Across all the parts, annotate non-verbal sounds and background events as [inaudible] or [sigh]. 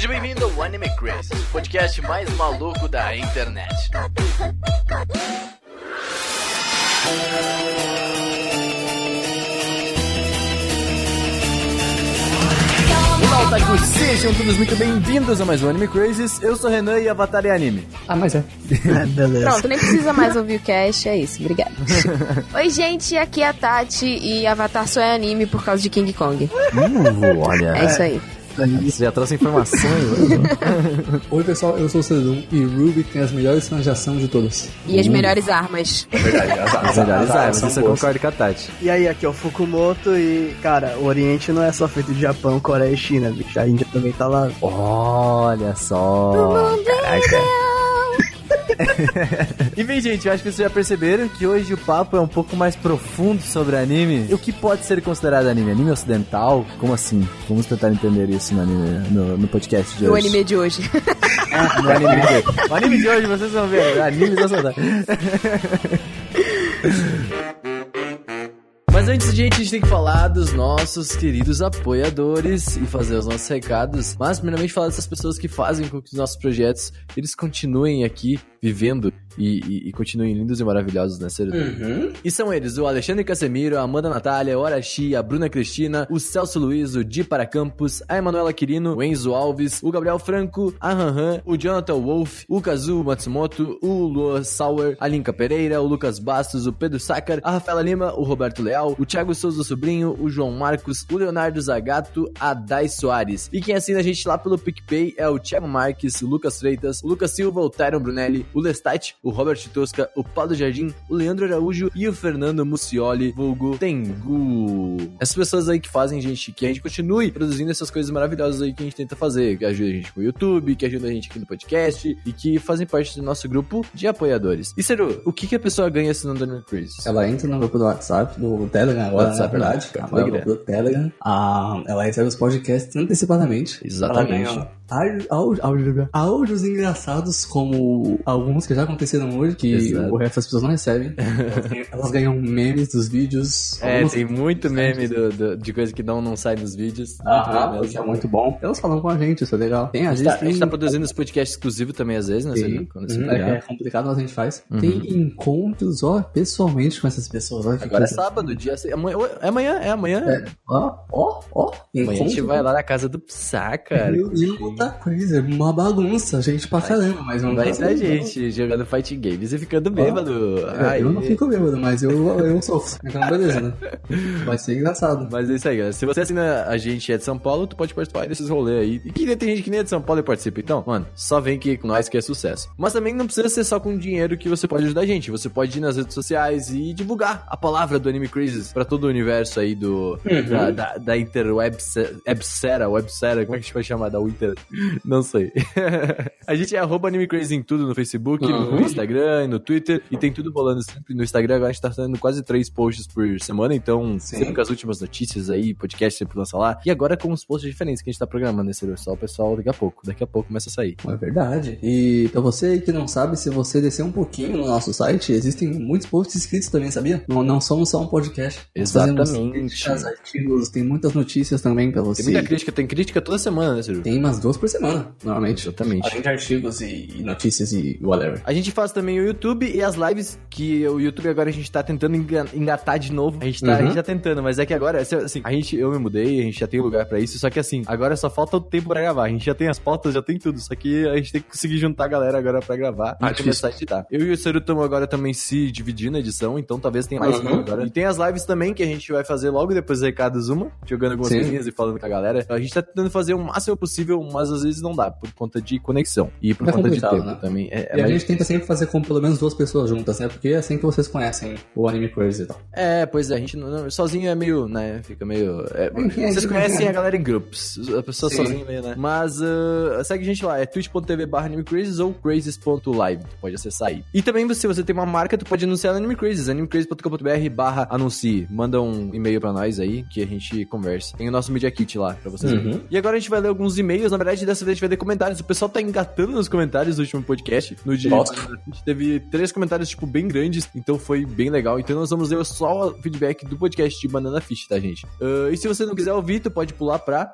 Seja bem-vindo ao Anime Crazy, o podcast mais maluco da internet. Olá, otakus! Sejam todos muito bem-vindos a mais um Anime Crazes. Eu sou o Renan e Avatar é anime. Ah, mas é. [laughs] Beleza. Pronto, nem precisa mais ouvir o cast, é isso, obrigada. [laughs] Oi, gente, aqui é a Tati e Avatar só é anime por causa de King Kong. Uh, olha. É isso aí. Você já trouxe informações. né? [laughs] Oi, pessoal, eu sou o Cedum e Ruby tem as melhores cenas de ação de todas. E as melhores armas. É verdade, as, As melhores armas, isso eu concordo com a Tati. E aí, aqui é o Fukumoto e, cara, o Oriente não é só feito de Japão, Coreia e China, bicho. A Índia também tá lá. Olha só. Caraca. E bem, gente, eu acho que vocês já perceberam que hoje o papo é um pouco mais profundo sobre anime. E o que pode ser considerado anime? Anime ocidental? Como assim? Vamos tentar entender isso no, anime, no, no podcast de O hoje. [laughs] anime de hoje. No anime de hoje. O anime de hoje, vocês vão ver. Anime ocidental. [laughs] Mas antes, gente, a gente tem que falar dos nossos queridos apoiadores e fazer os nossos recados. Mas, primeiramente, falar dessas pessoas que fazem com que os nossos projetos eles continuem aqui vivendo e, e- e continuem lindos e maravilhosos, né, Ciro? Uhum. E são eles, o Alexandre Casemiro, a Amanda Natália, o Arashi, a Bruna Cristina, o Celso Luiz, o Di para Campos, a Emanuela Quirino, o Enzo Alves, o Gabriel Franco, a Han, o Jonathan Wolf, o Kazu Matsumoto, o Lua Sauer, a Linka Pereira, o Lucas Bastos, o Pedro Sácar, a Rafaela Lima, o Roberto Leal, o Thiago Souza Sobrinho, o João Marcos, o Leonardo Zagato, a Dai Soares. E quem assina a gente lá pelo PicPay é o Thiago Marques, o Lucas Freitas, o Lucas Silva, o Tyron Brunelli, o Lestat, o Robert Tosca, o Paulo Jardim, o Leandro Araújo e o Fernando Mucioli, vulgo Tengu. Essas pessoas aí que fazem, gente, que a gente continue produzindo essas coisas maravilhosas aí que a gente tenta fazer, que ajuda a gente com o YouTube, que ajuda a gente aqui no podcast e que fazem parte do nosso grupo de apoiadores. E Seru, o que, que a pessoa ganha assinando Anime Crazy? Ela entra no grupo do WhatsApp, do Telegram agora, WhatsApp, na verdade. né? Vai no Telegram. grupo do Telegram. Ah, ela recebe os podcasts antecipadamente. Exatamente. Ela ganha áudios engraçados, como alguns que já aconteceram hoje, que Exato. o resto das pessoas não recebem. [laughs] Elas ganham- memes dos vídeos. É, tem muito meme do- do- de coisa que não, não sai nos vídeos. Muito Aham, meme o que é muito bom. Elas falam com a gente, isso é legal. Tem a A gente, gente. tá, a gente tá produzindo esse podcast exclusivo também às vezes, né? Seru? Quando isso Uhum, é, é complicado, mas a gente faz. Uhum. Tem encontros, ó, pessoalmente com essas pessoas. Que Agora é sábado, dia. Amanhã, é amanhã, é amanhã. É, ó, ó, ó. Amanhã a gente vai lá na casa do Psa, cara. Meu Deus, crazy, é uma bagunça, gente pra caramba, mas não Vai ser a gente jogando fighting games e ficando bêbado. Ai, Eu não fico bêbado, mas eu, eu sofro. Então, beleza, né? [laughs] Vai ser engraçado. Mas é isso aí, galera. Se você assina a gente e é de São Paulo, tu pode participar desses rolês aí. E que tem gente que nem é de São Paulo e participa. Então, mano, só vem aqui com nós que é sucesso. Mas também não precisa ser só com dinheiro que você pode ajudar a gente. Você pode ir nas redes sociais e divulgar a palavra do Anime Crazes pra todo o universo aí do da, da, da interwebsera, websera, como é que a gente vai chamar da Winter? Não sei. [laughs] a gente é arroba Anime Crazy em tudo no Facebook, no Uhum. Instagram, no Twitter e tem tudo rolando sempre no Instagram. Agora a gente tá fazendo quase três posts por semana, então Sim. sempre com as últimas notícias aí, podcast sempre lança lá. E agora com os posts diferentes que a gente tá programando, né, Ciro? Só o pessoal daqui a pouco. Daqui a pouco começa a sair. É verdade. E pra você aí que não sabe, se você descer um pouquinho no nosso site, existem muitos posts escritos também, sabia? Não, não somos só um podcast. Fazemos Exatamente. artigos, tem muitas notícias também pra você. Tem muita crítica, tem crítica toda semana, né, Ciro? Tem umas duas por semana, normalmente. Exatamente. Além de artigos e, e notícias e whatever. A gente faz também o YouTube e as lives, que o YouTube agora a gente tá tentando enga- engatar de novo. A gente tá, a Uhum. gente tá tentando, mas é que agora, assim, a gente, eu me mudei, a gente já tem lugar pra isso, só que assim, agora só falta o tempo pra gravar. A gente já tem as pautas, já tem tudo, só que a gente tem que conseguir juntar a galera agora pra gravar Ah, e começar a editar. Eu e o Seru estamos agora também se dividindo a edição, então talvez tenha mais Uhum. agora. E tem as lives também que a gente vai fazer logo depois dos recados uma, jogando algumas coisinhas e falando com a galera. A gente tá tentando fazer o máximo possível, mas às vezes não dá, por conta de conexão e por É conta de tempo né? também. É, é e a mais gente tenta sempre fazer com pelo menos duas pessoas juntas, né? Porque é assim que vocês conhecem o Anime Crazy e tal. É, pois é, a gente não, sozinho é meio, né, fica meio... é, vocês conhecem a galera em grupos, a pessoa Sim. sozinha meio, né? Mas ah, segue a gente lá, é twitch.tv barra animecrazes ou crazes.live, pode acessar aí. E também, se você tem uma marca, tu pode anunciar no Anime Crazes, animecrazes.com.br barra anuncie. Manda um e-mail pra nós aí, que a gente conversa. Tem o nosso Media Kit lá, pra vocês. Uhum. E agora a gente vai ler alguns e-mails, na verdade, dessa vez a gente vai ler comentários. O pessoal tá engatando nos comentários do último podcast, no dia... Gosto. A gente teve três comentários, tipo, bem grandes, então foi bem legal. Então nós vamos ler só o feedback do podcast de Banana Fish, tá, gente? Ah, e se você não quiser ouvir, tu pode pular pra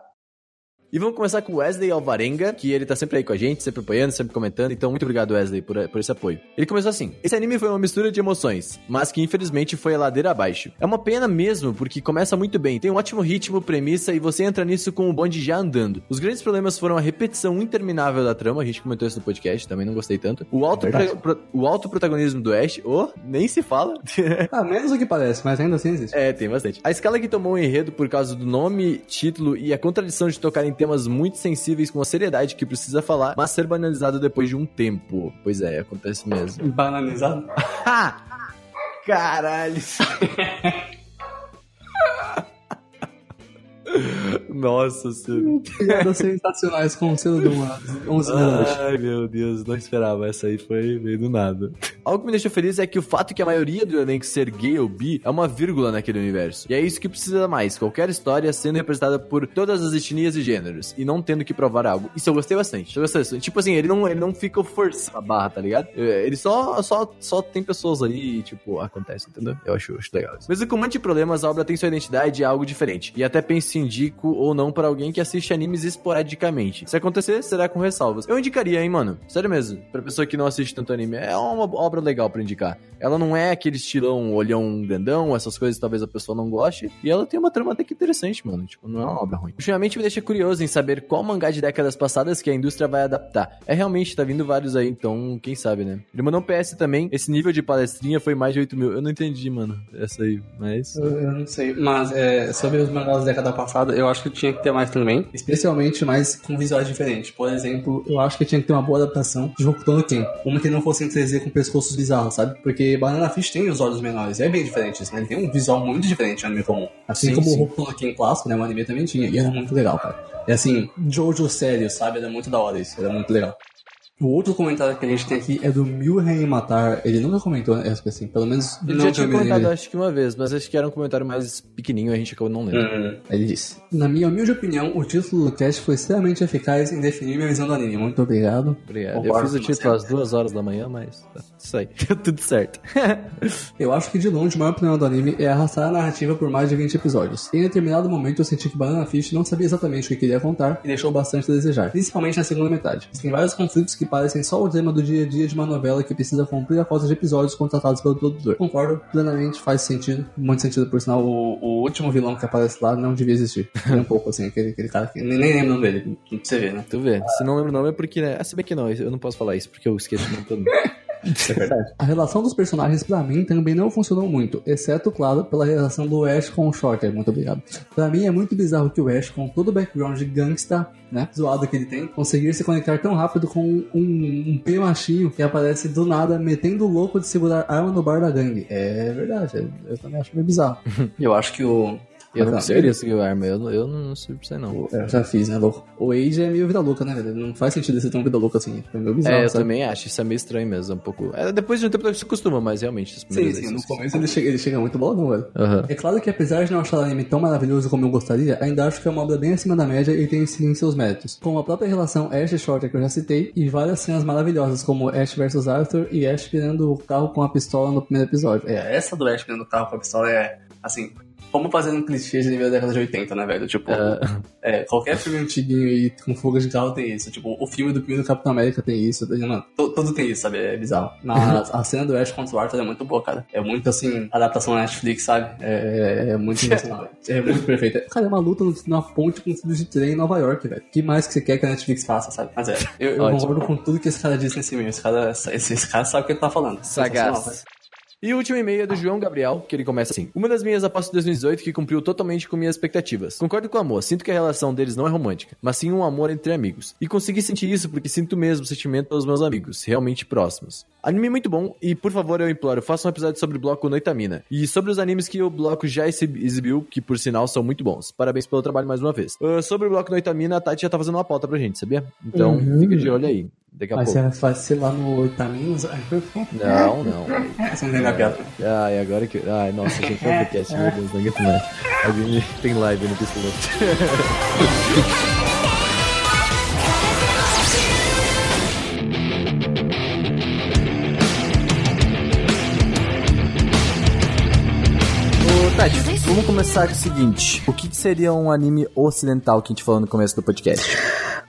E vamos começar com o Wesley Alvarenga, que ele tá sempre aí com a gente, sempre apoiando, sempre comentando. Então, muito obrigado, Wesley, por, por esse apoio. Ele começou assim: Esse anime foi uma mistura de emoções, mas que infelizmente foi a ladeira abaixo. É uma pena mesmo, porque começa muito bem, tem um ótimo ritmo, premissa, e você entra nisso com o bonde já andando. Os grandes problemas foram a repetição interminável da trama, a gente comentou isso no podcast, também não gostei tanto. O alto, Verdade. pro- o alto protagonismo do Ash, oh, nem se fala. [laughs] Ah, menos do que parece, mas ainda assim existe. É, tem bastante. A escala que tomou o enredo por causa do nome, título e a contradição de tocar em temas muito sensíveis com a seriedade que precisa falar, mas ser banalizado depois de um tempo. Pois é, acontece mesmo. Banalizado? Caralho! [laughs] Nossa senhora. Piadas sensacionais com o selo de uma 11 da noite. Ai, meu Deus, não esperava. Essa aí foi meio do nada. Algo que me deixa feliz é que o fato que a maioria do elenco ser gay ou bi é uma vírgula naquele universo. E é isso que precisa mais. Qualquer história sendo representada por todas as etnias e gêneros. E não tendo que provar algo. Isso eu gostei bastante. Eu gostei bastante. Tipo assim, ele não, ele não fica forçando a barra, tá ligado? Ele só, só, só tem pessoas ali e, tipo, acontece, entendeu? Eu acho, acho legal isso. Mesmo com um monte de problemas, a obra tem sua identidade e é algo diferente. E até penso se indico ou não para alguém que assiste animes esporadicamente. Se acontecer, será com ressalvas. Eu indicaria, hein, mano? Sério mesmo. Pra pessoa que não assiste tanto anime. É uma obra legal pra indicar. Ela não é aquele estilão olhão grandão, essas coisas talvez a pessoa não goste. E ela tem uma trama até que interessante, mano. Tipo, não é uma obra ruim. Ultimamente me deixa curioso em saber qual mangá de décadas passadas que a indústria vai adaptar. É realmente, tá vindo vários aí, então quem sabe, né? Ele mandou um PS também. Esse nível de palestrinha foi mais de 8 mil. Eu não entendi, mano. Essa aí, mas. Eu, eu não sei, mas é, sobre os mangás da década passada, eu acho que tinha que ter mais também. Especialmente mais com visuais diferentes. Por exemplo, eu acho que tinha que ter uma boa adaptação de Hokuto no Ken. Uma que não fosse em 3D com pescoços bizarros, sabe? Porque Banana Fish tem os olhos menores, e é bem diferente isso, né? Ele tem um visual muito diferente no anime comum. Assim Sim, como sim. o Hokuto no Ken clássico, né? O anime também tinha, e era muito legal, cara. É assim, Jojo sério, sabe? Era muito da hora isso, era muito legal. O outro comentário que a gente tem aqui é do Mil Matar. Ele nunca comentou, né? Acho que assim, pelo menos Ele não já tinha comentado, acho que uma vez, mas acho que era um comentário mais pequenininho, a gente acabou não lendo. Hum, Ele disse: Na minha humilde opinião, o título do cast foi extremamente eficaz em definir minha visão do anime. Muito obrigado. Obrigado. Eu fiz o título às duas horas da manhã, mas tá, isso aí, [laughs] deu tudo certo. [laughs] Eu acho que de longe o maior problema do anime é arrastar a narrativa por mais de 20 episódios. Em determinado momento eu senti que Banana Fish não sabia exatamente o que queria contar e deixou bastante a desejar, principalmente na segunda metade. Tem vários conflitos que parecem só o drama do dia a dia de uma novela que precisa cumprir a cota de episódios contratados pelo produtor. Concordo, plenamente, faz sentido, muito sentido, por sinal, o, o último vilão que aparece lá não devia existir. [laughs] Um pouco assim, aquele, aquele cara que nem, nem lembro o nome dele, pra você ver, né? Tu vê, se não lembro o nome é porque, né? Ah, se bem que não, eu não posso falar isso porque eu esqueço o nome todo mundo. É verdade. A relação dos personagens, pra mim, também não funcionou muito, exceto, claro, pela relação do Ash com o Shorter. Muito obrigado. Pra mim, é muito bizarro que o Ash, com todo o background de gangsta, né, zoado que ele tem, conseguir se conectar tão rápido com um, um P machinho que aparece do nada metendo o louco de segurar arma no bar da gangue. É verdade, eu também acho meio bizarro. [laughs] eu acho que o... Eu não seguir o arma, eu, não- eu não sei pra não. Eu já fiz, né, louco? O Age é meio vida louca, né, velho? Não faz sentido ser tão vida louca assim. É meio bizarro, É, eu sabe? também acho, isso é meio estranho mesmo, é um pouco... É, depois de um tempo você se acostuma, mas realmente, Sim, sim, no começo ele chega, ele chega muito boladão, velho. Aham. É claro que apesar de não achar o anime tão maravilhoso como eu gostaria, ainda acho que é uma obra bem acima da média e tem sim seus méritos. Com a própria relação Ash e Shorter que eu já citei, e várias cenas maravilhosas como Ash vs Arthur e Ash pirando o carro com a pistola no primeiro episódio. É, essa do Ash pirando o carro com a pistola é, assim, como fazer um clichê de nível da década de 80, né, velho? Tipo, é, qualquer filme antiguinho aí com fuga de carro tem isso. Tipo, o filme do primeiro Capitão América tem isso. Mano, to- tudo tem isso, sabe? É bizarro. Mas a cena do Ash contra o Arthur é muito boa, cara. É muito, assim, adaptação na Netflix, sabe? É, é, é muito emocional. [laughs] é muito perfeito. Cara, é uma luta na ponte com trilhos de trem em Nova York, velho. O que mais que você quer que a Netflix faça, sabe? Mas é, eu, eu [laughs] concordo com tudo que esse cara disse nesse meio. Esse cara, esse, esse cara sabe o que ele tá falando. Sagaz. E o último e-mail é do João Gabriel, que ele começa assim. Uma das minhas apostas de 2018 que cumpriu totalmente com minhas expectativas. Concordo com o amor, sinto que a relação deles não é romântica, mas sim um amor entre amigos. E consegui sentir isso porque sinto o mesmo sentimento pelos meus amigos, realmente próximos. Anime muito bom, e por favor eu imploro, faça um episódio sobre o bloco Noitamina. E sobre os animes que o bloco já exib- exibiu, que por sinal são muito bons. Parabéns pelo trabalho mais uma vez. Ah, sobre o bloco Noitamina, a Tati já tá fazendo uma pauta pra gente, sabia? Então, Uhum. fica de olho aí. Daqui a Mas pouco. você vai ser lá no Itaminas? Não, não. Você não tem a piada. Ai, agora que. Ai, nossa, gente, é podcast, meu Deus, não aguento mais. Alguém tem live no Pistolet. [laughs] vamos começar com o seguinte: o que, que seria um anime ocidental que a gente falou no começo do podcast?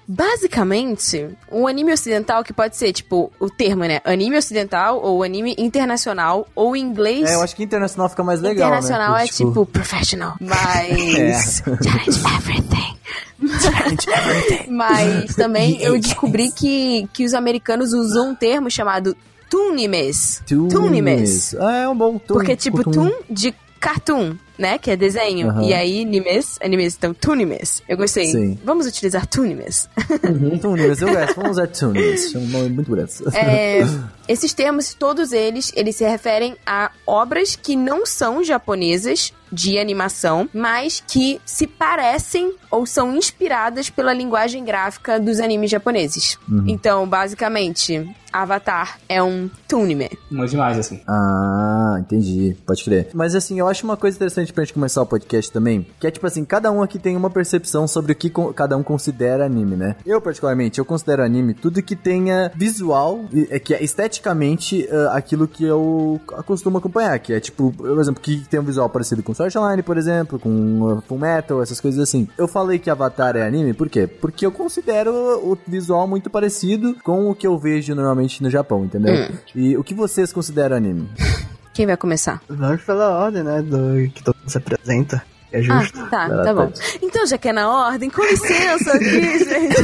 Basicamente, um anime ocidental que pode ser, tipo, o termo, né? Anime ocidental ou anime internacional ou inglês. É, eu acho que internacional fica mais legal. internacional né? é tipo professional. Mas. [laughs] Challenge everything. [laughs] Mas também [laughs] eu descobri que, que os americanos usam um termo chamado Toonimes. Toonimes. Ah, é um bom toon. Porque, tipo. Toon de cartoon, né? Que é desenho. E aí, animes, animes, então, Toonimes. Eu gostei. Sim. Vamos utilizar Toonimes. [laughs] Toonimes, eu gosto. Vamos usar Toonimes. É um nome muito bonito. É, esses termos, todos eles, eles se referem a obras que não são japonesas de animação, mas que se parecem ou são inspiradas pela linguagem gráfica dos animes japoneses. Então, basicamente, Avatar é um toonime. Mas demais, assim. Ah, entendi. Pode crer. Mas assim, eu acho uma coisa interessante pra gente começar o podcast também, que é tipo assim, cada um aqui tem uma percepção sobre o que cada um considera anime, né? Eu, particularmente, eu considero anime tudo que tenha visual, e- é que é esteticamente ah, aquilo que eu costumo acompanhar, que é tipo, por exemplo, que tem um visual parecido com Sword Online, por exemplo, com uh, Full Metal, essas coisas assim. Eu falei que Avatar é anime, por quê? Porque eu considero o visual muito parecido com o que eu vejo normalmente no Japão, entendeu? E o que vocês consideram anime? [laughs] Quem vai começar? Vamos pela ordem, né? Do que todo mundo se apresenta. É justo. Ah, tá, lá, tá bom. Então, já que é na ordem, com licença aqui, [laughs] gente.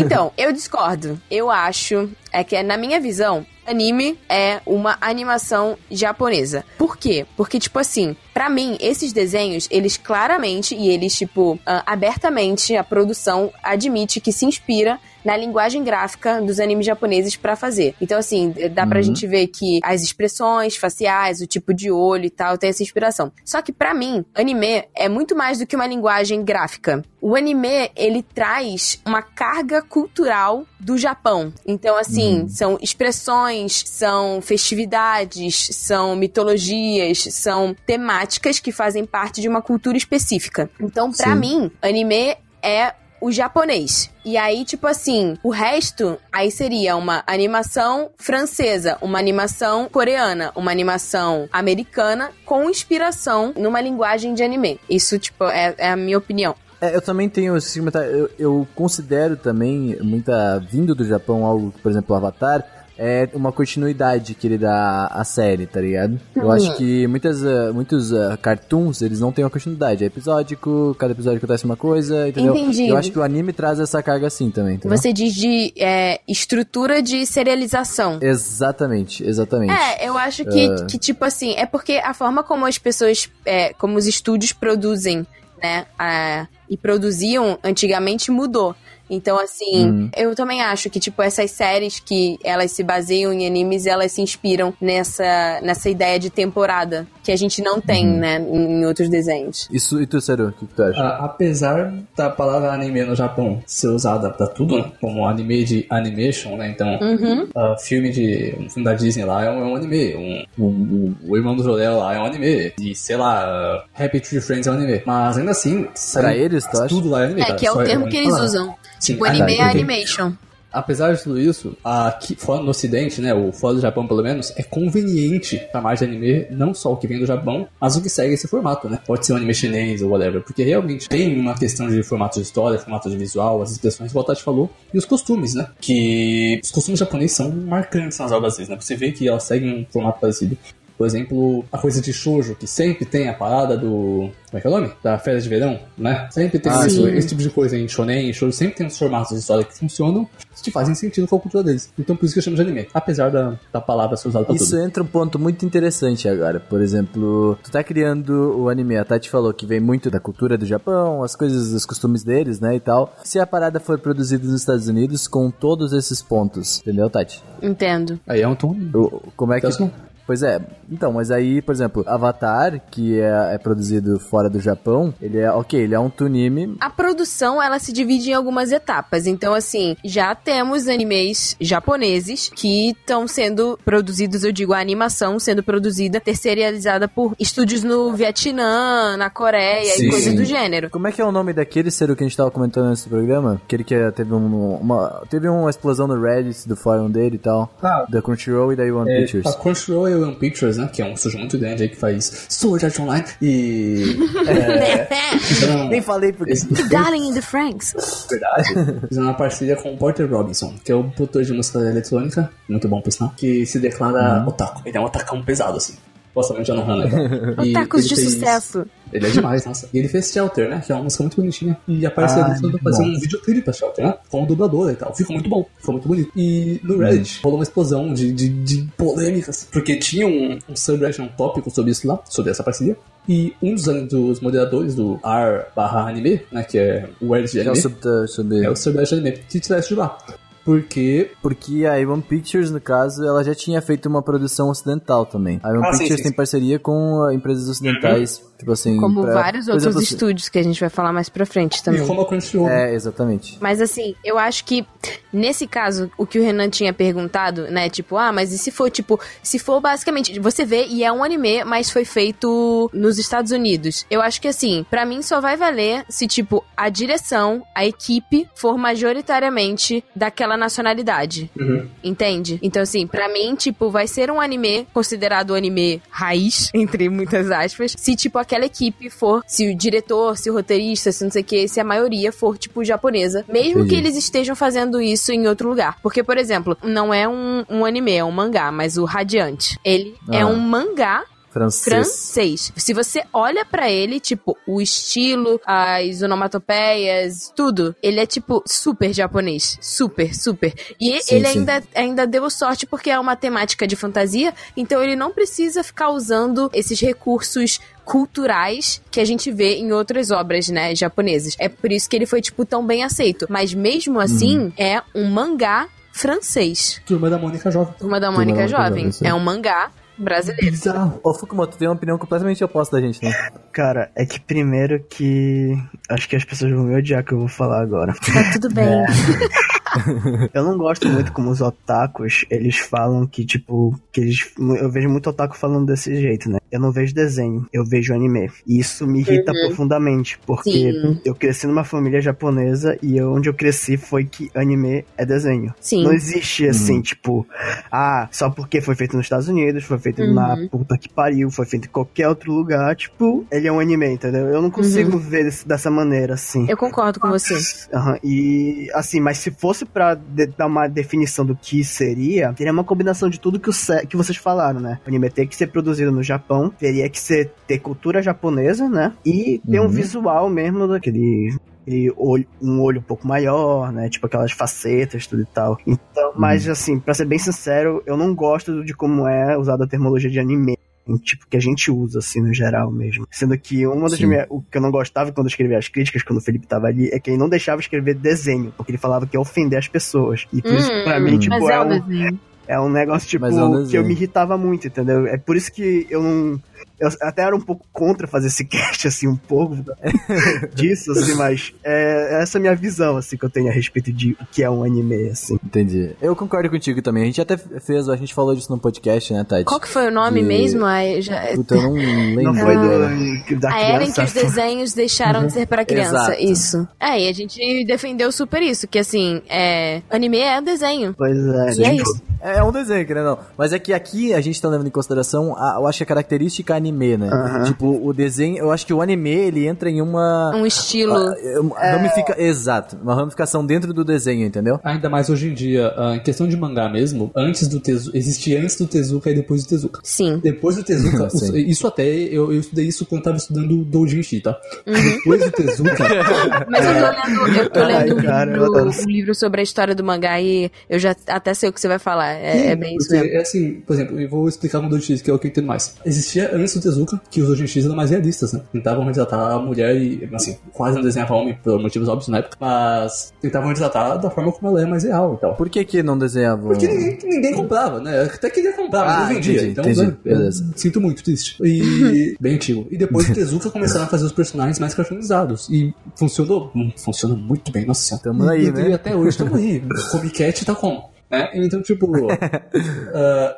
então, eu discordo. Eu acho é que, na minha visão, anime é uma animação japonesa. Por quê? Porque, tipo assim, pra mim, esses desenhos, eles claramente e eles, tipo, ah, abertamente, a produção admite que se inspira na linguagem gráfica dos animes japoneses pra fazer. Então, assim, dá pra gente ver que as expressões faciais, o tipo de olho e tal, tem essa inspiração. Só que pra mim, anime é muito mais do que uma linguagem gráfica. O anime, ele traz uma carga cultural do Japão. Então, assim, são expressões, são festividades, são mitologias, são temáticas que fazem parte de uma cultura específica. Então, pra Sim. mim, anime é o japonês. E aí, tipo assim, o resto aí seria uma animação francesa, uma animação coreana, uma animação americana com inspiração numa linguagem de anime. Isso, tipo, é, é a minha opinião. É, eu também tenho esse. Eu, eu considero também muita vindo do Japão algo, por exemplo, Avatar. É uma continuidade que ele dá à série, tá ligado? Eu acho que muitas, ah, muitos ah, cartoons, eles não têm uma continuidade. É episódico, cada episódio acontece uma coisa, entendeu? Entendi. Eu acho que o anime traz essa carga assim também, entendeu? Você diz de é, estrutura de serialização. Exatamente, exatamente. É, eu acho que, que, tipo assim, é porque a forma como as pessoas, é, como os estúdios produzem, né, a- e produziam antigamente mudou. Então, assim, eu também acho que, tipo, essas séries que elas se baseiam em animes, elas se inspiram nessa, nessa ideia de temporada, que a gente não tem, né, em outros desenhos. Isso, e tu, Seru, o que, tu acha? Ah, apesar da palavra anime no Japão ser usada pra tudo, né? como anime de animation, né? Então, ah, filme de um filme da Disney lá é um, é um anime, um, um- o Irmão do Jorel lá é um anime, e sei lá, ah, Happy Tree Friends é um anime. Mas ainda assim, sabe, eles, tudo lá é anime. É, cara, que é só o termo uma que eles usam. Sim, Tipo, ah, anime é animation. Apesar de tudo isso, aqui fora no ocidente, né, ou fora do Japão pelo menos, é conveniente chamar de anime não só o que vem do Japão, mas o que segue esse formato, né? Pode ser um anime chinês ou whatever, porque realmente tem uma questão de formato de história, formato de visual, as expressões que o Tati falou, e os costumes, né? Que os costumes japoneses são marcantes nas obras deles, né? Você vê que elas seguem um formato parecido. Por exemplo, a coisa de shoujo, que sempre tem a parada do... Como é que é o nome? Da férias de verão, né? Sempre tem Ah, isso, esse tipo de coisa em shonen, em shoujo, sempre tem uns formatos de história que funcionam que fazem sentido com a cultura deles. Então por isso que eu chamo de anime. Apesar da, da palavra ser usada pra Isso tudo. entra um ponto muito interessante agora. Por exemplo, tu tá criando o anime, a Tati falou que vem muito da cultura do Japão, as coisas, os costumes deles, né, e tal. Se a parada for produzida nos Estados Unidos com todos esses pontos, entendeu, Tati? Entendo. Aí é um tom... O- como é que... Então, Pois é, então, mas aí, por exemplo, Avatar, que é, é produzido fora do Japão, ele é, ok, ele é um tunime, A produção, ela se divide em algumas etapas. Então, assim, já temos animes japoneses que estão sendo produzidos, eu digo, a animação sendo produzida, terceirizada por estúdios no Vietnã, na Coreia Sim, e coisas do gênero. Como é que é o nome daquele ser que a gente tava comentando nesse programa? Aquele que teve um- uma teve uma explosão no Reddit do fórum dele e tal. Ah. Da Crunchyroll e da One É, Pictures. a Crunchyroll One Pictures, né? Que é um estúdio muito grande aí que faz Sword Art Online e. [laughs] É, fizeram- Nem falei porque. [laughs] Darling in the Franks. verdade. Fizeram uma parceria com o Porter Robinson, que é o produtor de música eletrônica, muito bom por sinal, que se declara otaku. Ele é um otacão pesado, assim. John Hanna. Tacos ele de fez- sucesso. Ele é demais, nossa. E ele fez Shelter, né? Que é uma música muito bonitinha. E a parceria Ai, dele foi fazer um videoclipe pra Shelter, né? Com o dublador e tal. Ficou muito bom. Ficou muito bonito. E no Reddit rolou uma explosão de, de, de polêmicas. Porque tinha um, um subreddit, um tópico sobre isso lá, sobre essa parceria. E um dos, dos moderadores do R barra anime, né? Que é o Reddit de É o anime. sub, sub- É o subreddit anime. Que tivesse de lá. Porque Porque a A1 Pictures, no caso, ela já tinha feito uma produção ocidental também. A A1 Ah, sim, Pictures sim, tem sim. parceria com ah, empresas ocidentais, tipo assim... Como pra- vários outros exemplo, assim- estúdios que a gente vai falar mais pra frente também. e como a Crunchyroll. É, exatamente. Mas assim, eu acho que nesse caso, o que o Renan tinha perguntado, né? Tipo, ah, mas e se for, tipo, se for basicamente, você vê e é um anime, mas foi feito nos Estados Unidos. Eu acho que assim, pra mim só vai valer se, tipo, a direção, a equipe for majoritariamente daquela nacionalidade. Uhum. Entende? Então, assim, pra mim, tipo, vai ser um anime considerado um anime raiz, [laughs] entre muitas aspas, se, tipo, aquela equipe for, se o diretor, se o roteirista, se não sei o que, se a maioria for, tipo, japonesa. Mesmo Entendi. que eles estejam fazendo isso em outro lugar. Porque, por exemplo, não é um, um anime, é um mangá, mas o Radiante. Ele é Ah. um mangá Francês. francês. Se você olha pra ele, tipo, o estilo, as onomatopeias, tudo, ele é, tipo, super japonês. Super, super. E Sim, ele sim. Ainda, ainda deu sorte porque é uma temática de fantasia, então ele não precisa ficar usando esses recursos culturais que a gente vê em outras obras, né, japonesas. É por isso que ele foi, tipo, tão bem aceito. Mas mesmo assim, Uhum. é um mangá francês. Turma da Mônica Jovem. Turma da Turma da Mônica Mônica Jovem. É um mangá brasileiro. Bizarro. Ô, Fukumoto, tem uma opinião completamente oposta da gente, né? Cara, é que primeiro que. Acho que as pessoas vão me odiar que eu vou falar agora. Tá tudo bem. [laughs] Eu não gosto muito como os otakus, eles falam que, tipo, que eles. Eu vejo muito otaku falando desse jeito, né? Eu não vejo desenho, eu vejo anime. E isso me irrita profundamente, porque Sim. eu cresci numa família japonesa e eu- onde eu cresci foi que anime é desenho. Sim. Não existe assim, tipo, ah, só porque foi feito nos Estados Unidos, foi feito na puta que pariu, foi feito em qualquer outro lugar, tipo, ele é um anime, entendeu? Eu não consigo ver desse- dessa maneira, assim. Eu concordo com você. E assim, mas se fosse pra de- dar uma definição do que seria, teria uma combinação de tudo que, o que vocês falaram, né? O anime ter que ser produzido no Japão, teria que ser ter cultura japonesa, né? E ter um Uhum. visual mesmo daquele. aquele olho, um olho um pouco maior, né? Tipo aquelas facetas, tudo e tal. Então, mas assim, pra ser bem sincero, eu não gosto de como é usada a terminologia de anime. Tipo, que a gente usa, assim, no geral mesmo. Sendo que uma das minhas. O que eu não gostava quando eu escrevia as críticas, quando o Felipe tava ali, é que ele não deixava escrever desenho, porque ele falava que ia ofender as pessoas. E por isso, Hum, pra mim, tipo, mas é, é um é um negócio, tipo, Mas é um que eu me irritava muito, entendeu? É por isso que eu não. Eu até era um pouco contra fazer esse [laughs] cast, assim, um pouco [laughs] disso, assim, mas é essa é a minha visão, assim, que eu tenho a respeito de o que é um anime, assim. Entendi. Eu concordo contigo também. A gente até fez, a gente falou disso no podcast, né, Tati? Qual que foi o nome De- mesmo? Ai, já... Puta, eu não [laughs] lembro. Não foi do, da A era em que os desenhos deixaram de ser para criança. Exato. Isso. É, e a gente defendeu super isso, que assim, é... anime é desenho. Pois é, E é tipo, isso. É um desenho, querendo ou não. Mas é que aqui a gente tá levando em consideração, a, eu acho que a característica anime, né? Aham. Tipo, o desenho, eu acho que o anime, ele entra em uma... Um estilo. Ah, é uma ramifica... Exato, uma ramificação dentro do desenho, entendeu? Ainda mais hoje em dia, ah, em questão de mangá mesmo, antes do Tezuka, existia antes do Tezuka e depois do Tezuka. Sim. Depois do Tezuka, [laughs] Sim. isso até, eu, eu estudei isso quando tava estudando Doujinshi, tá? Uhum. Depois do Tezuka, [laughs] Mas eu tô lendo, eu tô [laughs] Ai, lendo um, cara, eu livro, um livro sobre a história do mangá e eu já até sei o que você vai falar. É, é bem isso porque, mesmo. é assim, por exemplo, eu vou explicar no Doujinshi, que é o que eu entendo mais. Existia antes do Tezuka, que os Doujinshis eram mais realistas, né? Tentavam retratar a mulher e, assim, quase não desenhavam homem por motivos óbvios na época, mas tentavam retratar da forma como ela é mais real e tal. Por que que não desenhava? Porque ninguém, ninguém comprava, né? Até queria comprar, mas Ah, não vendia. entendi, então, entendi. né, Beleza. sinto muito triste. E [laughs] bem antigo. E depois o Tezuka começaram a fazer os personagens mais cartoonizados. E funcionou. Hum, Funciona muito bem, nossa senhora. Tamo aí, e, né? E até hoje estamos aí. [laughs] Comic Cat tá como? Né? Então, tipo, [laughs] ah,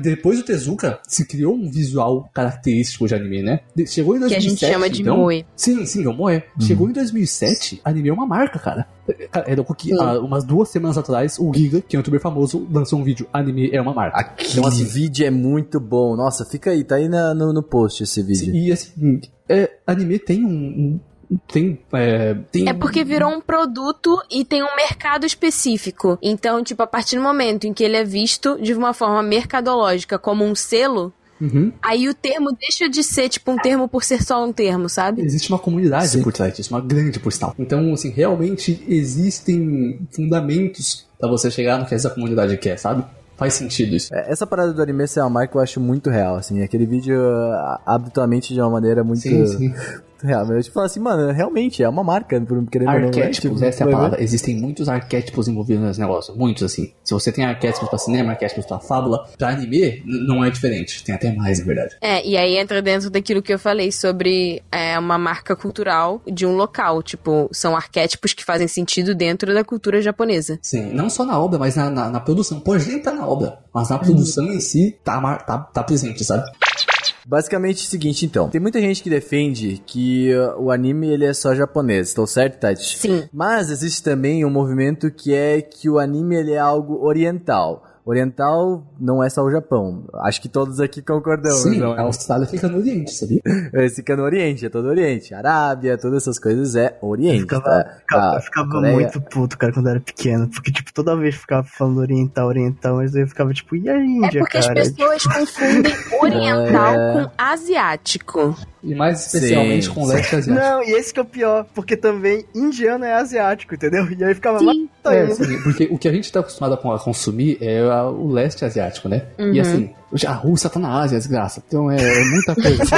depois do Tezuka, se criou um visual característico de anime, né? Chegou em Que a 2007, gente chama de então, moe. Sim, sim, é o Moe. Chegou em 2007, anime é uma marca, cara. Cara, Era o que, Sim. há umas duas semanas atrás, o Giga, que é um youtuber famoso, lançou um vídeo, anime é uma marca. Aquele Então, assim, vídeo é muito bom. Nossa, fica aí, tá aí na- no, no post esse vídeo. E assim, é, anime tem um. um- tem, é, tem. É porque virou um produto e tem um mercado específico. Então, tipo, a partir do momento em que ele é visto de uma forma mercadológica como um selo, Uhum. aí o termo deixa de ser, tipo, um termo por ser só um termo, sabe? Existe uma comunidade Sim. por trás disso, uma grande por sinal. Então, assim, realmente existem fundamentos pra você chegar no que essa comunidade quer, sabe? Faz sentido isso. É, Essa parada do anime ser uma marca eu acho muito real, assim. Aquele vídeo ah, abre tua mente de uma maneira muito, Sim, sim. Muito real. Eu falo assim, mano, realmente é uma marca, por querendo não, né? Arquétipos, Tipo, essa é a palavra. Existem muitos arquétipos envolvidos nesse negócio. Muitos, assim. Se você tem arquétipos pra cinema, arquétipos pra fábula, pra anime, não é diferente. Tem até mais, na verdade. É, e aí entra dentro daquilo que eu falei sobre é, uma marca cultural de um local. Tipo, são arquétipos que fazem sentido dentro da cultura japonesa. Sim, não só na obra, mas na, na, na produção. Pode nem estar na obra, mas na produção em si tá, tá, tá presente, sabe? Basicamente é o seguinte, então. Tem muita gente que defende que uh, o anime ele é só japonês. Estou certo, Tati? Sim. Mas existe também um movimento que é que o anime ele é algo oriental. Oriental não é só o Japão. Acho que todos aqui concordamos. Sim, não a é? Austrália fica no Oriente, sabia? [laughs] Esse fica no Oriente, é todo Oriente. Arábia, todas essas coisas é Oriente. Eu ficava, tá? ficava, A eu ficava Coreia- muito puto, cara, quando eu era pequeno. Porque, tipo, toda vez eu ficava falando oriental, oriental, mas eu ficava, tipo, e a É Índia, porque cara? as pessoas [laughs] confundem [laughs] oriental É. com asiático. E mais especialmente Sim, com o leste asiático. Não, e esse que é o pior, porque também indiano é asiático, entendeu? E aí ficava Sim. mais É, sim, porque o que a gente tá acostumado a consumir é o leste asiático, né? Uhum. E assim, a Rússia tá na Ásia, desgraça. Então é, é muita coisa. [laughs]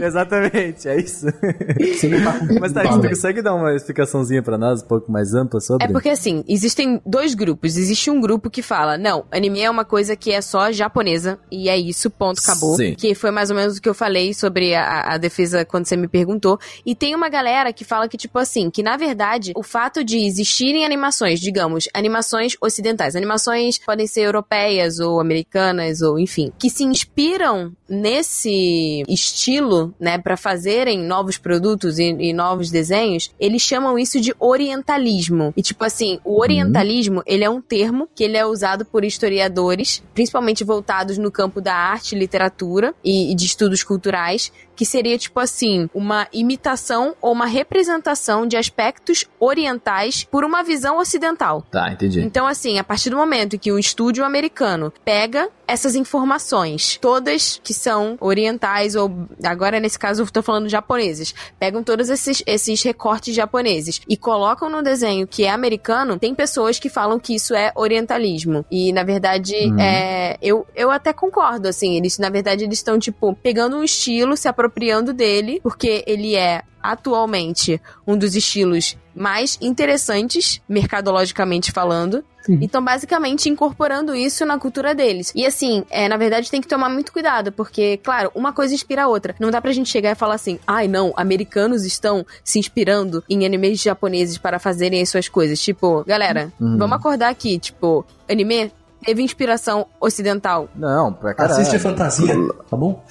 Exatamente, é isso. Você tá Mas Tati, tu consegue dar uma explicaçãozinha pra nós um pouco mais ampla sobre? É porque assim, existem dois grupos. Existe um grupo que fala, não, anime é uma coisa que é só japonesa, e é isso, ponto, acabou. Sim. Que foi mais ou menos o que eu falei sobre a, a defesa quando você me perguntou. E tem uma galera que fala que, tipo assim, que na verdade, o fato de existirem animações, digamos, animações ocidentais, animações podem ser europeias ou americanas, ou enfim, que se inspiram nesse estilo, né, para fazerem novos produtos e, e novos desenhos, eles chamam isso de orientalismo. E tipo assim, o orientalismo, ele é um termo que ele é usado por historiadores, principalmente voltados no campo da arte, literatura e, e de estudos culturais, que seria tipo assim, uma imitação ou uma representação de aspectos orientais por uma visão ocidental. Tá, entendi. Então, assim, a partir do momento que o estúdio americano pega essas informações, todas que são orientais, ou agora nesse caso eu tô falando japoneses, pegam todos esses, esses recortes japoneses e colocam no desenho que é americano, tem pessoas que falam que isso é orientalismo. E, na verdade, Uhum. é, eu, eu até concordo, assim, eles, na verdade, eles estão, tipo, pegando um estilo, se apropriando dele, porque ele é atualmente um dos estilos mais interessantes, mercadologicamente falando. Sim. Então, basicamente, incorporando isso na cultura deles. E assim, é, na verdade, tem que tomar muito cuidado, porque, claro, uma coisa inspira a outra. Não dá pra gente chegar e falar assim, ai não, americanos estão se inspirando em animes japoneses para fazerem as suas coisas. Tipo, galera, Uhum. vamos acordar aqui, tipo, anime teve inspiração ocidental. Não, pra caralho. Assiste fantasia, tá bom?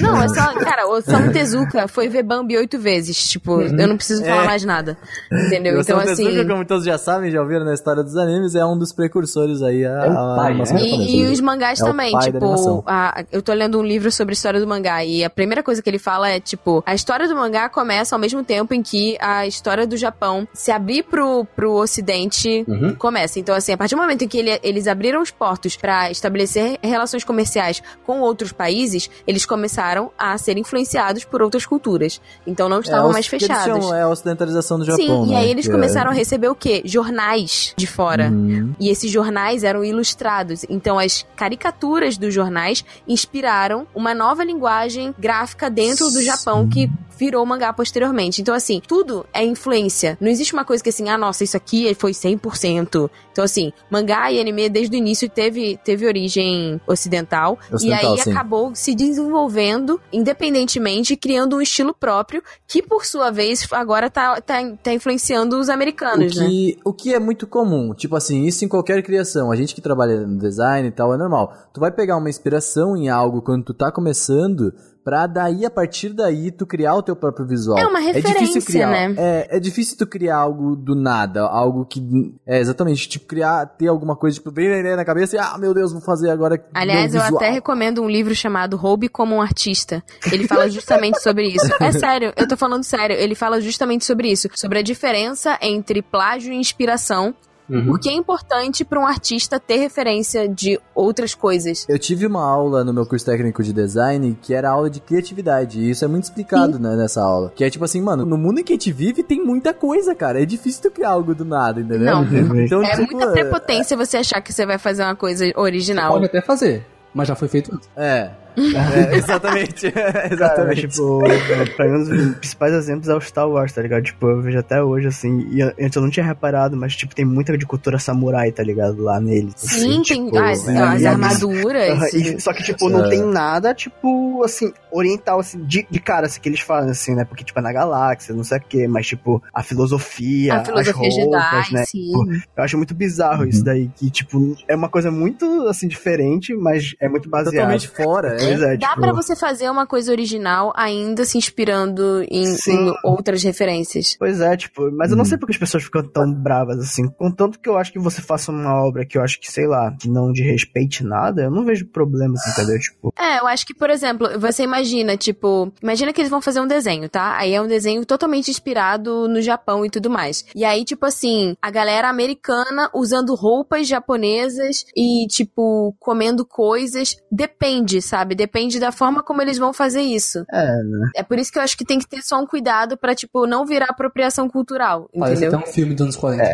Não, é só, cara, o Samu Tezuka foi ver Bambi oito vezes. Tipo, eu não preciso falar É. mais nada. Entendeu? O Então, Osamu assim. Tezuka, como todos já sabem, já ouviram na história dos animes, é um dos precursores aí a, É o a pai, né? japonesa. E, e os mangás É o também, tipo, a- eu tô lendo um livro sobre a história do mangá e a primeira coisa que ele fala é, tipo, a história do mangá começa ao mesmo tempo em que a história do Japão se abrir pro, pro ocidente Uhum. começa. Então, assim, a partir do momento em que ele- eles abriram os portos pra estabelecer relações comerciais com outros países, eles começaram a ser influenciados por outras culturas. Então não estavam é, mais fechados. chamam, é a ocidentalização do Japão, Sim, e né? aí eles Que é- começaram a receber o quê? Jornais de fora. Hum, E esses jornais eram ilustrados. Então, as caricaturas dos jornais inspiraram uma nova linguagem gráfica dentro do Japão que virou mangá posteriormente. Então, assim, tudo é influência. Não existe uma coisa que assim, ah, nossa, isso aqui foi 100%. Então, assim, mangá e anime desde o início teve, teve origem ocidental. Ocidental, e aí sim. acabou se desenvolvendo independentemente e criando um estilo próprio que, por sua vez, agora tá, tá, tá influenciando os americanos, o né? que, o que é muito comum, tipo assim, isso em qualquer criação. A gente que trabalha no design e tal, é normal. Tu vai pegar uma inspiração em algo quando tu tá começando, pra daí, a partir daí, tu criar o teu próprio visual. É uma difícil referência, criar, né? É, é difícil tu criar algo do nada, algo que... É, exatamente, tipo, criar, ter alguma coisa, tipo, bem na cabeça e, ah, meu Deus, vou fazer agora Aliás, eu até recomendo um livro chamado Roube como um Artista. Ele fala justamente sobre isso. É sério, eu tô falando sério. Ele fala justamente sobre isso. Sobre a diferença entre plágio e inspiração. Uhum. Por que é importante para um artista ter referência de outras coisas. Eu tive uma aula no meu curso técnico de design que era aula de criatividade. E isso é muito explicado né, nessa aula. Que é tipo assim, mano, no mundo em que a gente vive tem muita coisa, cara. É difícil tu criar algo do nada, entendeu? Não. [laughs] Então, É tipo, muita prepotência você achar que você vai fazer uma coisa original. Pode até fazer, mas já foi feito antes. É. É, [laughs] exatamente. Cara, exatamente. tipo, é, pra mim um dos principais exemplos é o Star Wars, tá ligado? Tipo, eu vejo até hoje, assim, e antes eu não tinha reparado, mas, tipo, tem muita de cultura samurai, tá ligado? Lá neles. Sim, assim, tem tipo, as, é, as armaduras. E- só que, tipo, não É. tem nada, tipo, assim, oriental, assim, de, de cara, assim, que eles fazem, assim, né? Porque, tipo, é na galáxia, não sei o quê, mas, tipo, a filosofia, a filosofia as roupas, Jedi, né? sim. Eu acho muito bizarro isso daí, que, tipo, é uma coisa muito, assim, diferente, mas é muito baseado. Totalmente fora, é. Pois é, Dá tipo, pra você fazer uma coisa original ainda se inspirando em, em outras referências. Pois é, tipo, mas eu não Hum. sei porque as pessoas ficam tão bravas assim. Contanto que eu acho que você faça uma obra que eu acho que, sei lá, que não de respeite nada, eu não vejo problemas, entendeu? Tipo, É, eu acho que, por exemplo, você imagina, tipo, imagina que eles vão fazer um desenho, tá? Aí é um desenho totalmente inspirado no Japão e tudo mais. E aí, tipo assim, a galera americana usando roupas japonesas e, tipo, comendo coisas. Depende, sabe? Depende da forma como eles vão fazer isso. é, né? É por isso que eu acho que tem que ter só um cuidado pra, tipo, não virar apropriação cultural, Parece entendeu? até um filme dos anos 40.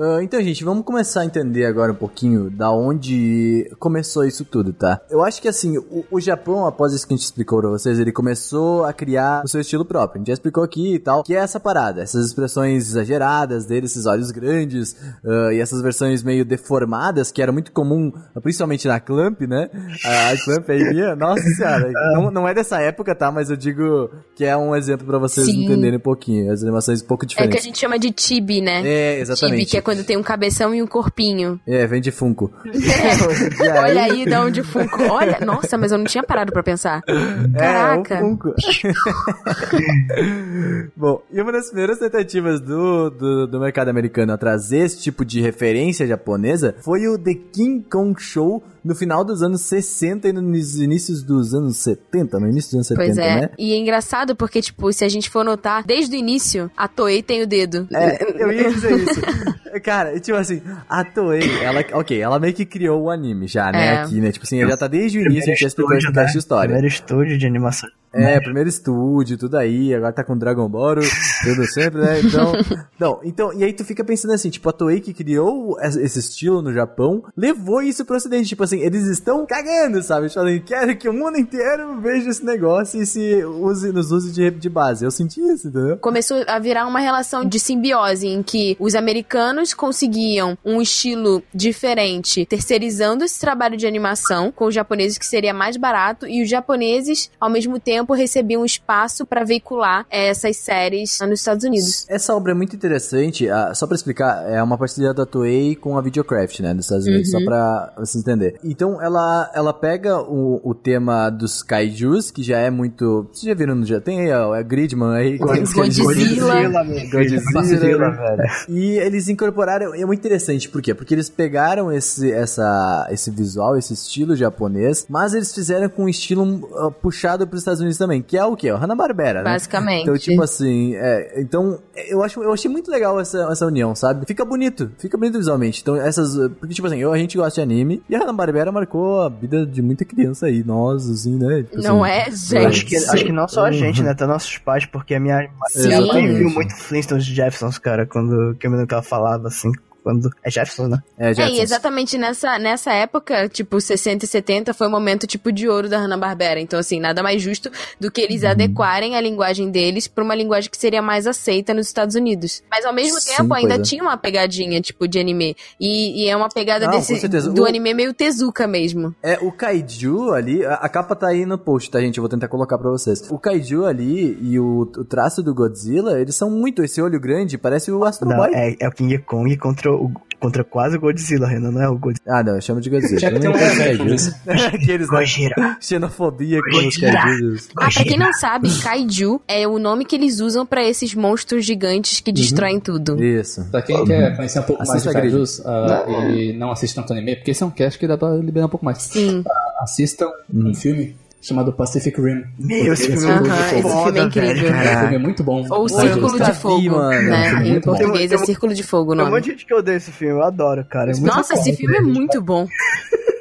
Ah, então, gente, vamos começar a entender agora um pouquinho da onde começou isso tudo, tá? Eu acho que assim, o, o Japão, após isso que a gente explicou pra vocês, ele começou a criar o seu estilo próprio. A gente já explicou aqui e tal, que é essa parada, essas expressões exageradas dele, esses olhos grandes ah, e essas versões meio deformadas, que era muito comum, principalmente na Clamp, né? A, a Clamp aí, minha, nossa senhora, [laughs] não, não é dessa época, tá? Mas eu digo que é um exemplo pra vocês Sim. entenderem um pouquinho, as animações um pouco É que a diferentes. gente chama de chibi, né? É, Chibi, exatamente. que é quando tem um cabeção e um corpinho. É, vem de Funko. [laughs] E Olha aí de onde Funko. Olha, nossa, mas eu não tinha parado pra pensar. Caraca. É, o Funko. [laughs] Bom, e uma das primeiras tentativas do, do, do mercado americano a trazer esse tipo de referência japonesa foi o The King Kong Show no final dos anos 60 e nos inícios dos anos 70, no início dos anos 70, Pois é. né? E é engraçado porque, tipo, se a gente for notar, desde o início, a Toei tem o dedo. É, eu ia dizer isso. [laughs] Cara, tipo assim, a Toei, ela, ok, ela meio que criou o anime já, né, É. aqui, né? Tipo assim, já tá desde o início, a gente já explicou de história. Primeiro estúdio de animação. É, primeiro estúdio, tudo aí, agora tá com Dragon Ball, tudo sempre, né? Então, [laughs] não, então, e aí tu fica pensando assim, tipo, a Toei que criou es- esse estilo no Japão, levou isso pro ocidente, tipo assim, eles estão cagando, sabe? Tipo assim, quero que o mundo inteiro veja esse negócio e se use, nos use de, de base. Eu senti isso, entendeu? Começou a virar uma relação de simbiose em que os americanos conseguiam um estilo diferente, terceirizando esse trabalho de animação com os japoneses que seria mais barato e os japoneses, ao mesmo tempo, recebiam espaço pra veicular eh, essas séries lá nos Estados Unidos. Essa obra é muito interessante, ah, só pra explicar, é uma parceria da Toei com a Videocraft, né, dos Estados Unidos, Uhum. só pra vocês entenderem. Então, ela, ela pega o, o tema dos kaijus, que já é muito... Vocês já viram no... Já tem aí, ó, é Gridman aí. Godzilla. [laughs] meu Godzilla, Godzilla, velho. [laughs] E eles incorporaram, é muito interessante, por quê? Porque eles pegaram esse, essa, esse visual, esse estilo japonês, mas eles fizeram com um estilo ah, puxado pros Estados Unidos também, que é o quê? O Hanna-Barbera, né? Basicamente. Então, tipo assim, é, então, eu acho, eu achei muito legal essa, essa união, sabe? Fica bonito, fica bonito visualmente. Então, essas, porque, tipo assim, eu, a gente gosta de anime, e a Hanna-Barbera marcou a vida de muita criança aí, nós, assim, né? Tipo Não assim, é, Eu Acho gente? que, acho que não só a gente, né? Até nossos pais, porque a minha Sim. Exatamente. viu muito Flintstones Jeffersons, cara, quando que eu me lembro que ela falava assim, Quando é Jefferson, né? É, É, Jetsons. e exatamente nessa, nessa época, tipo, 60 e 70, foi o momento, tipo, de ouro da Hanna-Barbera. Então, assim, nada mais justo do que eles adequarem a linguagem deles pra uma linguagem que seria mais aceita nos Estados Unidos. Mas, ao mesmo Sim, tempo, ainda é. tinha uma pegadinha, tipo, de anime. E, e é uma pegada Não, desse, do O- anime meio Tezuka mesmo. É, o Kaiju ali, a, a capa tá aí no post, tá, gente? Eu vou tentar colocar pra vocês. O Kaiju ali e o, o traço do Godzilla, eles são muito. Esse olho grande parece o Astro Não, Boy. é, é o King Kong contra, o, contra quase o Godzilla, Renan, não é o Godzilla. Ah, não, eu chamo de Godzilla. Não entendo reverso Kaiju. disso. [laughs] Aqueles, né? Gojira. Xenofobia com os. Kaijus. Ah, pra quem não sabe, Kaiju é o nome que eles usam pra esses monstros gigantes que destroem tudo. Isso. Pra quem quer conhecer um pouco mais Assista de a Grid. Kaijus ah, e não assiste tanto anime, porque esse é um cast que dá pra liberar um pouco mais. Sim. Assistam um filme chamado Pacific Rim. Meu, esse filme é Aham, muito esse foda, filme é incrível. velho, O filme é muito bom. Ou Círculo de Tá Fogo, mano. né? Muito Em português é Círculo de Fogo o Tem um monte de gente que odeia esse filme, eu adoro, cara. É muito Nossa, esse filme é muito bom.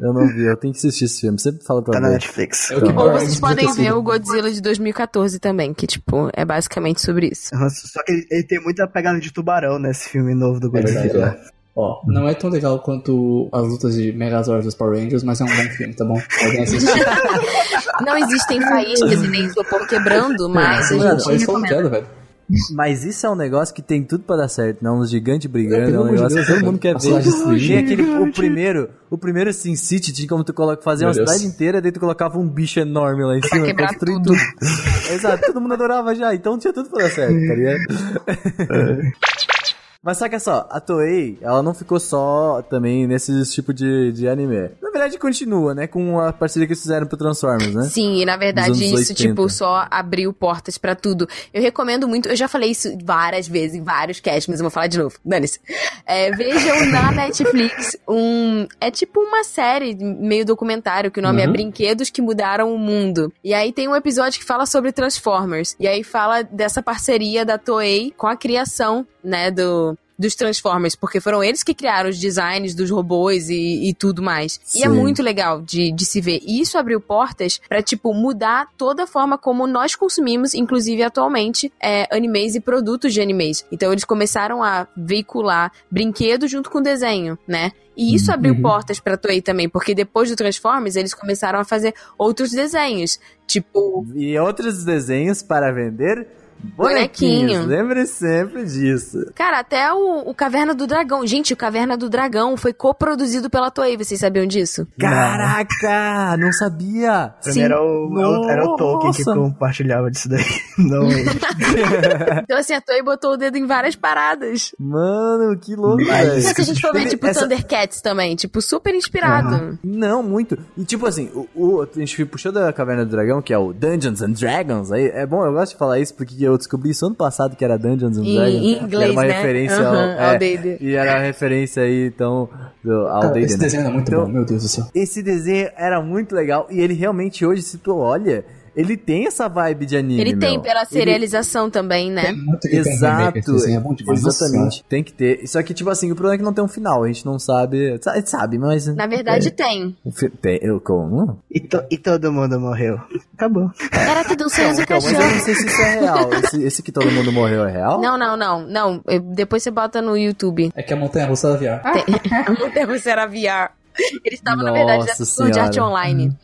Eu não vi, eu tenho que assistir esse filme. Sempre fala pra Tá na. Netflix. É Ou provavelmente vocês podem ver o Godzilla de 2014 também, que, tipo, é basicamente sobre isso. Só que ele, ele tem muita pegada de tubarão nesse filme novo do É Godzilla. é. Ó, não é tão legal quanto as lutas de Megazord dos Power Rangers, mas é um bom filme, tá bom? Alguém assiste? [laughs] Não existem faíscas e nem isopor quebrando, mas a Mano, gente olha só o recomenda. velho. Mas isso é um negócio que tem tudo pra dar certo, não? Uns gigantes brigando, Pelo é um de negócio Deus, que todo mundo quer A ver. Tinha aquele, o primeiro, o primeiro Sin City tinha como tu colo- fazer Meu uma Deus. cidade inteira, daí tu colocava um bicho enorme lá em cima, quebrar construir tudo. [laughs] Exato, todo mundo adorava já, então tinha tudo pra dar certo, tá ligado? [laughs] Mas saca só, a Toei, ela não ficou só também nesse tipo de, de anime. Na verdade, continua, né? Com a parceria que eles fizeram pro Transformers, né? Sim, e na verdade isso, 80. tipo, só abriu portas pra tudo. Eu recomendo muito, eu já falei isso várias vezes em vários casts, mas eu vou falar de novo. Dane-se. É, vejam na [laughs] Netflix um. É tipo uma série, meio documentário, que o nome é Uhum. Brinquedos que Mudaram o Mundo. E aí tem um episódio que fala sobre Transformers. E aí fala dessa parceria da Toei com a criação, né, do. Dos Transformers, porque foram eles que criaram os designs dos robôs e, e tudo mais. E é Sim. muito legal de, de se ver. E isso abriu portas pra, tipo, mudar toda a forma como nós consumimos, inclusive atualmente, é, animes e produtos de animes. Então eles começaram a veicular brinquedo junto com desenho, né? E isso abriu Uhum. portas pra Toei também, porque depois do Transformers eles começaram a fazer outros desenhos. Tipo, E outros desenhos para vender. Bonequinho. Lembre sempre disso. cara, até o, o Caverna do Dragão. Gente, o Caverna do Dragão foi coproduzido pela Toei, vocês sabiam disso? Caraca, não sabia. Pra mim era o, era o Tolkien que compartilhava disso daí. [laughs] Não, [laughs] Então, assim, a Toei botou o dedo em várias paradas. Mano, que louco, Mas-. Se a gente for ver, Teve tipo, essa- Thundercats também, tipo, super inspirado. Não, muito. E tipo assim, o, o- a gente puxou da Caverna do Dragão, que é o Dungeons and Dragons. Aí, é bom, eu gosto de falar isso porque eu descobri isso ano passado que era Dungeons and Dragons. em que inglês, era uma né? referência ao, Aham, ao é, D&D. E era a referência aí, então, do, ao Cara, D&D. esse né? desenho era muito Então, bom, meu Deus do céu. Esse desenho era muito legal e ele realmente hoje, se tu olha, ele tem essa vibe de anime, Ele tem meu. pela Ele- serialização também, né? Muito que tem remake, Exato, desenho é bom demais. Nossa exatamente. Tem que ter. Só que, tipo assim, o problema é que não tem um final. A gente não sabe. A gente sabe, mas. Na verdade, tem. O fi- Tem, eu como? e, to- e todo mundo morreu. Acabou. Era tudo um sonho do Então, mas eu não cachorro. sei se isso é real. Esse, esse que todo mundo morreu é real? Não, não, não, não. Depois você bota no YouTube. É que a montanha russa da VR. [laughs] A montanha russa era VR. Eles estavam, na verdade, na Sword Art. Online.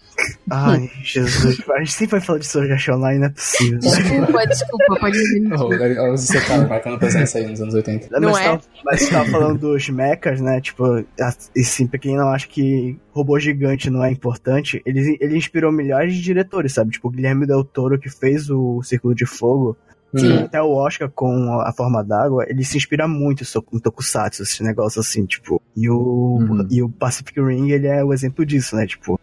Ai, Jesus. A gente sempre vai falar de Sword Art Online, não é possível. Desculpa, desculpa, pode dizer. Oh, Os secaram marcando presença aí nos anos 80. Não mas, é? Tava, mas você tava falando dos mechas, né? Tipo, a- e sim, pra quem não acha que robô gigante não é importante, ele, ele inspirou milhares de diretores, sabe? Tipo, o Guilherme Del Toro, que fez o Círculo de Fogo, Sim. até o Oscar com a forma d'água, ele se inspira muito em Tokusatsu, esse negócio assim, tipo. E o, Uhum. e o Pacific Ring, ele é o exemplo disso, né? Tipo,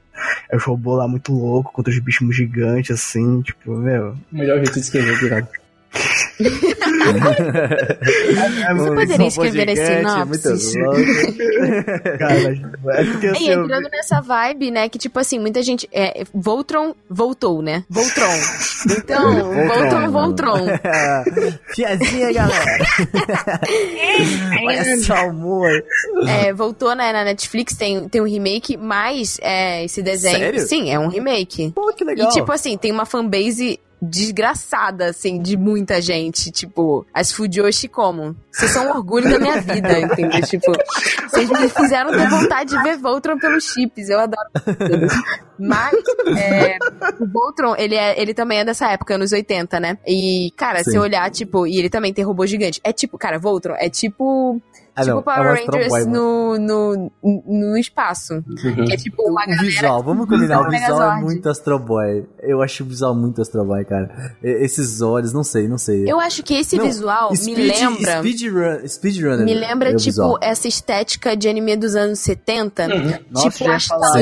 é os robôs lá muito louco contra os bichos gigantes, assim, tipo, meu. O melhor jeito de escrever, virado. É, Você poderia escrever esse sinopse? [laughs] Cara, tipo, é porque E eu- entrando nessa vibe, né, que tipo assim, muita gente. É, Voltron voltou, né? Voltron. Então, Voltron, Voltron. Tiazinha, [laughs] galera. Olha só o humor. É, voltou né, na Netflix, tem, tem um remake, mas é, esse desenho. Sério? Sim, é um remake. Pô, que legal. E tipo assim, tem uma fanbase desgraçada, assim, de muita gente. Tipo, as Fujoshi como? Vocês são um orgulho da minha vida, entendeu? Tipo, vocês me fizeram ter vontade de ver Voltron pelos chips. Eu adoro. Mas, é, o Voltron, ele, é, ele também é dessa época, anos 80, né? E, cara, Sim. se eu olhar, tipo, e ele também tem robô gigante. É tipo, cara, Voltron é tipo. Ah, tipo não, é Power o Rangers no, no, no espaço. Que é tipo uma O galera. visual, vamos combinar, o visual é muito Astro Boy. Eu acho o visual muito Astro Boy, cara. E- Esses olhos, não sei, não sei. Eu acho que esse Não, visual me Speed- lembra. Speedrun, Speedrunner. Me lembra, é tipo, visual. essa estética de anime dos anos 70. Nossa, tipo ia Astral falar.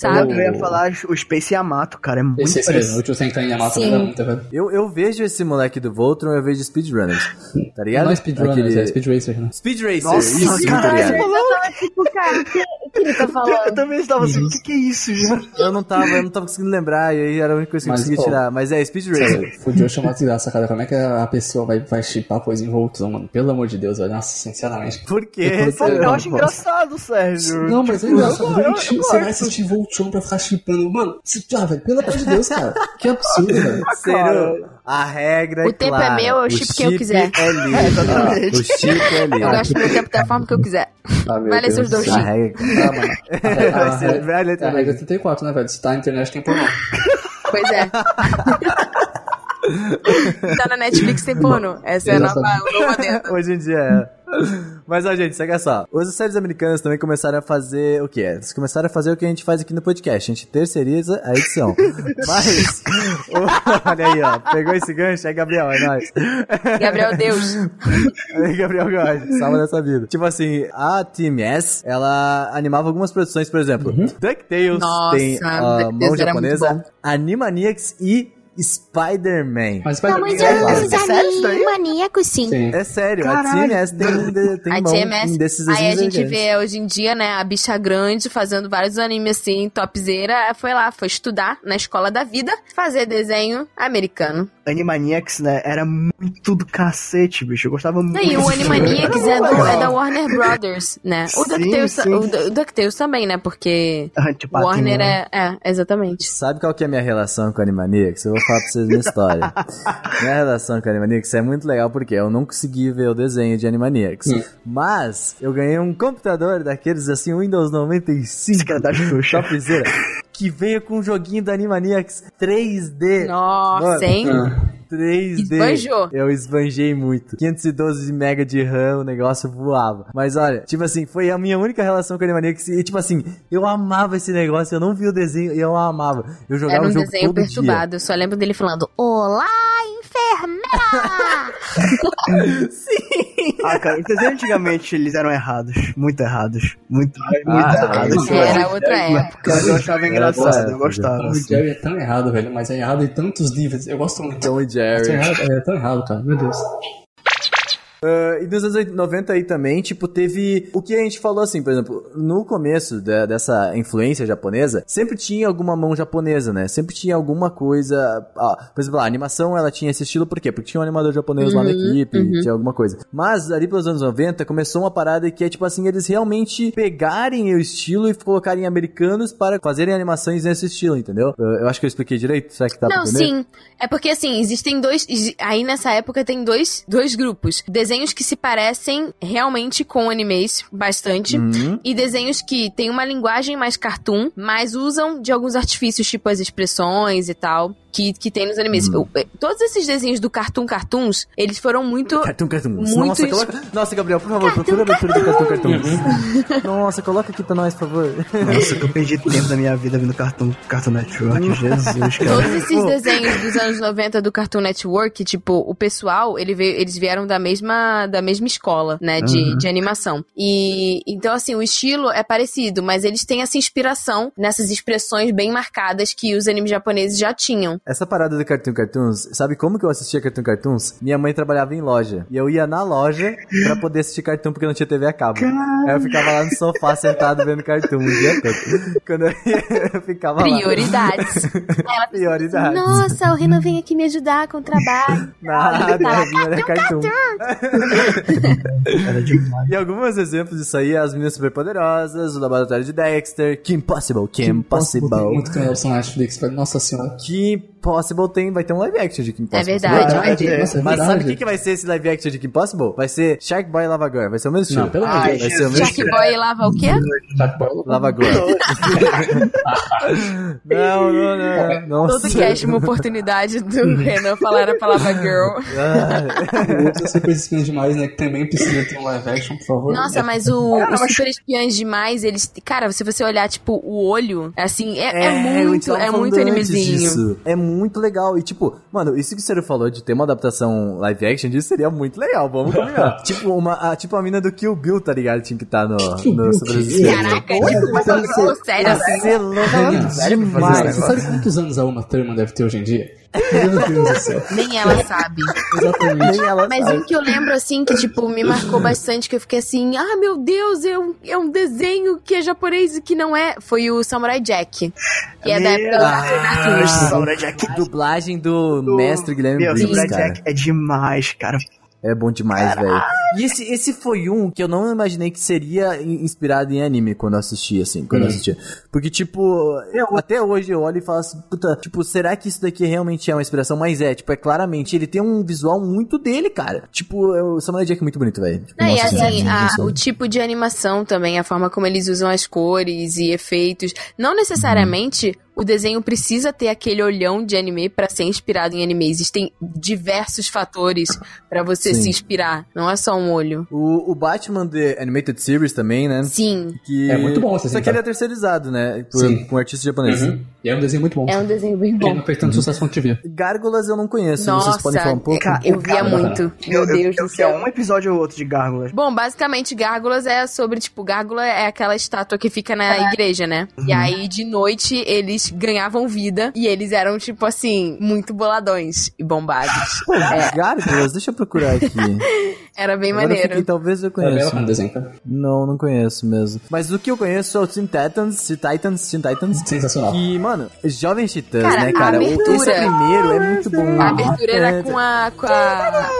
Joe, Eu sabe? ia falar o Space Yamato, cara. É muito Esse esse mesmo, o Senkan e Yamato Sim. era muito, velho. Eu, eu vejo esse moleque do Voltron, eu vejo Speedrunners. Tá ligado? Não é Speedrunners, Aquele- é Speed Racer, né? Speed Racer, Nossa, isso, tá caralho. ligado? Eu tava tipo, cara, o que, o ele tá Eu falando? também estava assim, o que, que é isso, já? Eu não tava, eu não tava conseguindo lembrar, e aí era a única coisa que eu conseguia pô, tirar. Mas é Speed Racer. Fudiu chamar de graça, cara. Como é que a pessoa vai, vai chipar coisa em Voltron, mano? Pelo amor de Deus, velho. Nossa, sinceramente. Por quê? Eu Eu não, acho engraçado, Sérgio. Não, mas é engraçado. eu- eu Gente, gosto. Você vai assistir Voltron pra ficar chipando. Mano, ah, velho, pelo amor de Deus, cara. Que absurdo, velho. Ciro, a regra é O tempo é clara. meu, eu O chipo quem eu chip quiser. É livre. exatamente. O chip é livre. Eu gasto meu tempo da forma que eu quiser. Ah, Vai ler Deus seus do dois chips. Regra. Ah, mano. Vai ser- vai ler a, regra é 34, né, velho? Se tá na internet tem pornô. Pois é. [laughs] [laughs] tá na Netflix tem porno. Essa é a nova. Hoje em dia é. Mas, ó, gente, segue só. Os séries americanas também começaram a fazer o quê? Eles começaram a fazer o que a gente faz aqui no podcast. A gente terceiriza a edição. [laughs] Mas, olha aí, ó. Pegou esse gancho? É Gabriel, é nóis. Gabriel Deus. Aí, [laughs] Gabriel Góes, salva dessa vida. Tipo assim, a Team S, ela animava algumas produções, por exemplo, DuckTales, Nossa, tem a DuckTales mão japonesa. Animaniacs e Spider-Man. Mas vai Vamos é, aos É sério isso daí? maníacos, sim. Sim. É sério, a Caralho. Team S tem, de- tem A mão TMS, desses aí a gente vê hoje em dia, né, a bicha grande fazendo vários animes assim, topzera, foi lá, foi estudar na escola da vida, fazer desenho americano. Animaniacs, né? Era muito do cacete, bicho. Eu gostava muito. E o. Animaniacs é, do- é da Warner Brothers, né? O DuckTales, sim. o, Du- o DuckTales também, né, porque Ah, tipo, Warner é, é, exatamente. Sabe qual que é a minha relação com Animaniacs? Eu vou falar pra vocês minha história. [laughs] minha relação com Animaniacs é muito legal porque eu não consegui ver o desenho de Animaniacs. Hum. Mas eu ganhei um computador daqueles assim, Windows 95. Esse cara da Xuxa. Topzera, que veio com um joguinho da Animaniacs 3D. Nossa, Mano, hein? Ah, 3D. Esbanjou. Eu esbanjei muito. 512 MB de RAM, o negócio voava. Mas olha, tipo assim, foi a minha única relação com Animaniacs. E tipo assim, eu amava esse negócio, eu não vi o desenho e eu amava. Eu jogava Era um o jogo desenho todo perturbado. Eu só lembro dele falando: Olá, enfermeira! [laughs] [laughs] Ah, cara, os desenhos antigamente eles eram errados. Muito errados. Muito, muito Ah, errados. Era outra época. Eu achava engraçado, Era eu gostava. Tom e assim. Jerry é tão errado, velho, mas é errado em tantos níveis. Eu gosto muito. Tom e É Jerry. errado, é tão errado, cara. Meu Deus. Ah, e nos anos 90 aí também, tipo, teve o que a gente falou assim, por exemplo, no começo da- dessa influência japonesa, sempre tinha alguma mão japonesa, né? Sempre tinha alguma coisa. ah, por exemplo, a animação ela tinha esse estilo, por quê? Porque tinha um animador japonês lá na equipe, tinha alguma coisa. Mas ali pelos anos 90 começou uma parada que é tipo assim, eles realmente pegarem o estilo e colocarem americanos para fazerem animações nesse estilo, entendeu? Eu, eu acho que eu expliquei direito, será que pra Não, sim. É porque assim, existem dois. Aí nessa época tem dois, dois grupos. Desenhos que se parecem realmente com animes bastante. Uhum. E desenhos que têm uma linguagem mais cartoon, mas usam de alguns artifícios, tipo as expressões e tal, que, que tem nos animes. Uhum. Eu- Todos esses desenhos do Cartoon Cartoons, eles foram muito. Cartoon Cartoons. Muito Nossa, coloca... Nossa, Gabriel, por favor, procura a abertura do Cartoon Cartoons. Nossa, coloca aqui pra nós, por favor. Nossa, que eu perdi tempo da minha vida vendo Cartoon, Cartoon Network. Jesus, cara. Todos esses desenhos dos anos 90 do Cartoon Network, tipo, o pessoal, ele veio, eles vieram da mesma, da mesma escola, né, de, de animação. E, então, assim, o estilo é parecido, mas eles têm essa inspiração nessas expressões bem marcadas que os animes japoneses já tinham. Essa parada do Cartoon Cartoons, sabe como que eu assistia Cartoon Cartoons? Minha mãe trabalhava em loja. E eu ia na loja pra poder assistir cartoon porque não tinha TV a cabo. Aí eu ficava lá no sofá sentado vendo cartoon o dia todo. Quando eu ia, eu ficava lá. Prioridades. [laughs] Aí ela pensa, Prioridades. Nossa, o Renan vem aqui me ajudar com o trabalho. Nada, a minha era cartoon. Era demais. E alguns exemplos disso aí, as meninas superpoderosas, o laboratório de Dexter, Kim Possible, Kim Tem Possible. muito canal na Netflix. Nossa senhora. Kim Possible tem, vai ter um live action de Kim É Possible. verdade, Vai vai ter. ter. Nossa, é Mas sabe o verdade. que, que vai ser esse live action de Kim Possible? Vai ser Shark Boy e Lava Girl. Vai ser o mesmo estilo. Não, pelo amor vai ser o mesmo Shark Boy lava o quê? Shark Boy, Lava Girl. [laughs] não, não, não. Nossa. Todo cast uma oportunidade do Renan falar a palavra girl. Ah, Outras super espiãs demais, né? Que também precisa ter um live action, por favor. Nossa, mas o, os super espiãs demais, eles. Cara, se você olhar, tipo, o olho, assim, é, é eu muito, é muito animezinho. disso. É muito legal. E, tipo, mano, isso que o Ciro falou de ter uma adaptação live action disso seria muito legal. Vamos combinar. [laughs] tipo, uma, a, tipo a mina do Kill Bill, tá ligado? Tinha que estar no, Kill no que- Espiãs. Caraca, Porra, tipo, mas coisa séria assim. Você é louco Renan, demais. Você sabe quantos anos a Uma Thurman deve ter hoje em dia? Meu Deus do céu. Nem ela sabe. Exatamente. Nem ela Mas sabe. um que eu lembro, assim, que, tipo, me marcou bastante, que eu fiquei assim, ah, meu Deus, é um, é um desenho que é japonês e que não é, foi o Samurai Jack. Que é da época do Ah. Samurai Jack. dublagem do, mestre Guilherme Meu, Briggs, Samurai cara. Jack é demais, cara. É bom demais, velho. E esse, esse foi um que eu não imaginei que seria in- inspirado em anime quando eu assisti, assim, quando eu assistia. Porque, tipo, eu, até hoje eu olho e falo assim, puta, tipo, será que isso daqui realmente é uma inspiração? Mas é, tipo, é claramente, ele tem um visual muito dele, cara. Tipo, é- o Samurai Jack é muito bonito, velho. Tipo, Não, e assim, a- o tipo de animação também, a forma como eles usam as cores e efeitos. Não necessariamente o desenho precisa ter aquele olhão de anime pra ser inspirado em anime. Existem diversos fatores pra você Sim. se inspirar. Não é só um olho. O, o Batman The Animated Series também, né? Sim, Que... É muito bom esse Só que ele é terceirizado, né? Por, Sim. com um artista japonês. Uhum. E é um desenho muito bom. é um desenho bem bom. não fez tanto sucesso quanto devia. Gárgulas eu não conheço, Nossa, vocês podem falar um pouco? Cara, eu via muito. Meu eu, Deus eu, do eu céu. um episódio ou outro de Gárgulas. Bom, basicamente, Gárgulas é sobre, tipo, Gárgula é aquela estátua que fica na igreja, né? E aí, de noite, eles ganhavam vida e eles eram, tipo assim, muito boladões e bombados. É, Gárgulas, deixa eu procurar aqui. [laughs] era bem Agora eu maneiro. fiquei, talvez eu É conheça. cara. Não, não conheço mesmo. Mas o que eu conheço é o Teen Titans, Teen Titans, Teen Titans. Sensacional. Que, mano, Jovens Titãs, Cara, né, cara? O- abertura- Esse primeiro é muito bom. A abertura era É, com a, com a...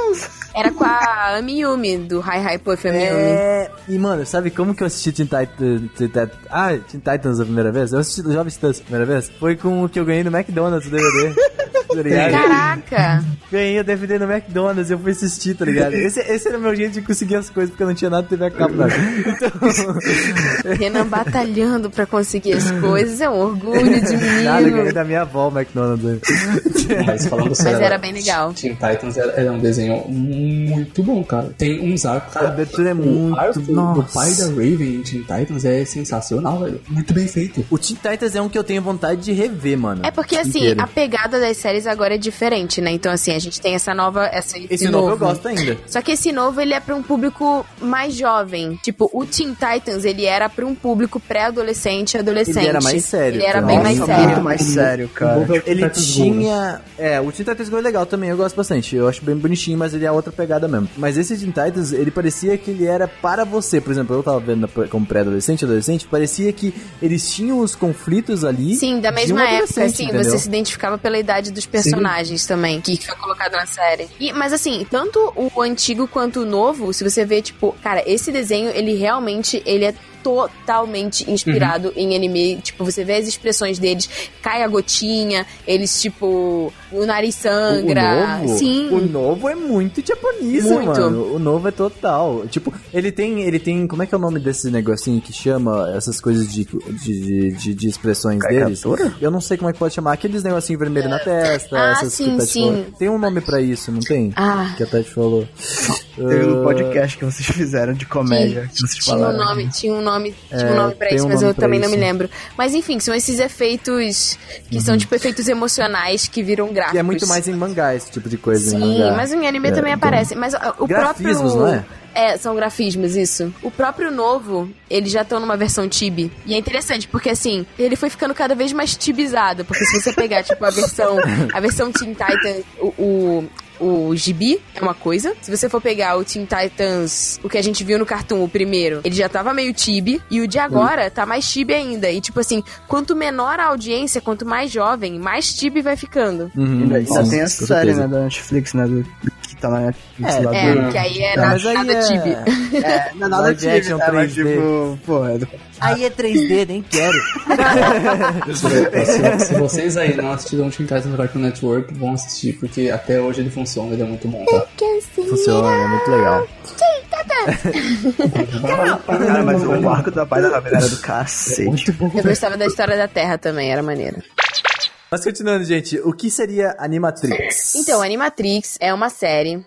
Era com a Amiyumi, do Hi Hi Puff Amiyumi. É, e mano, sabe como que eu assisti Teen Titans? Teen ah, Teen Titans a primeira vez? Eu assisti Jovens Titãs a primeira vez? Foi com o que eu ganhei no McDonald's o DVD. [laughs] tá ligado? Caraca! Ganhei o DVD no McDonald's e eu fui assistir, tá ligado? [laughs] Esse, esse era o meu jeito de conseguir as coisas, porque eu não tinha nada de TV a cabo. Então, Renan batalhando pra conseguir as coisas, é um orgulho de nada, ganhei da minha avó o McDonald's. [laughs] Mas falando Mas sério. era bem legal. Teen Titans era, era um desenho muito bom, cara. Tem uns arcos. A Cara, abertura é o muito... arco do pai da Raven em Teen Titans é sensacional, velho. Muito bem feito. O Teen Titans é um que eu tenho vontade de rever, mano. É porque, assim, Inteiro. a pegada das séries agora é diferente, né? Então, assim, a gente tem essa nova. Essa, esse, Esse novo eu gosto ainda. Só que esse novo, ele é pra um público mais jovem. Tipo, o Teen Titans, ele era pra um público pré-adolescente e adolescente. Ele era mais sério, Ele era bem mais sério. muito mais sério, cara. Ele né? tinha. É, o Teen Titans Go é legal também, eu gosto bastante. Eu acho bem bonitinho, mas ele é outra pegada mesmo. Mas esse Teen Titans, ele parecia que ele era para você. Por exemplo, eu tava vendo como pré-adolescente, adolescente, parecia que eles tinham os conflitos ali. Sim, da mesma um época, assim, entendeu? você se identificava pela idade dos personagens também, que foi colocado na série. E, mas assim, tanto o antigo quanto o novo, se você vê, tipo, cara, esse desenho, ele realmente, ele é totalmente inspirado em anime. Tipo, você vê as expressões deles, cai a gotinha, eles, tipo, o nariz sangra. O novo, Sim. o novo é muito japonês, Muito. mano. O novo é total. Tipo, ele tem, ele tem, como é que é o nome desse negocinho que chama essas coisas de, de, de, de expressões deles? Caricatura? Eu não sei como é que pode chamar. Aqueles negocinhos vermelhos na testa, Ah, essas sim, que sim. falou. Tem um nome pra isso, não tem? Ah. Que a Tati falou. Teve no Ah, podcast que vocês fizeram de comédia, que vocês Tinha um falaram. nome, tinha um nome, tinha É, um nome pra isso, um mas nome eu também não me isso. lembro. Mas enfim, são esses efeitos que são tipo efeitos emocionais que viram gráficos. E é muito mais em mangá esse tipo de coisa. em Sim, mas em anime É, também então. aparece. Mas o Grafismos, próprio. não é? É, são grafismos, isso. O próprio novo, eles já estão numa versão tibi. E é interessante, porque assim, ele foi ficando cada vez mais tibizado. Porque se você pegar, tipo, a versão. A versão Teen Titans, o. o o gibi é uma coisa. Se você for pegar o Teen Titans, o que a gente viu no cartoon, o primeiro, ele já tava meio tibi. E o de agora tá mais tibi ainda. E tipo assim, quanto menor a audiência, quanto mais jovem, mais tibi vai ficando. Uhum, Ainda, ainda tem a série, certeza. né, da Netflix, né, do, que tá na Netflix É, lá É, do... que aí é Não, na, mas aí nada é- Tibi. É, não é nada Live action tá, mas 3D. tipo, pô, é do... Aí é 3D, nem quero. [laughs] se, se vocês aí não assistiram Teen Titans no Cartoon Network, vão assistir, porque até hoje ele funciona, ele é muito bom, tá? Funciona, é muito legal. Cara, mas o arco da Pai da Ravena era do cacete. Eu gostava da história da Terra também, era maneiro. Mas continuando, gente, o que seria Animatrix? Então, Animatrix é uma série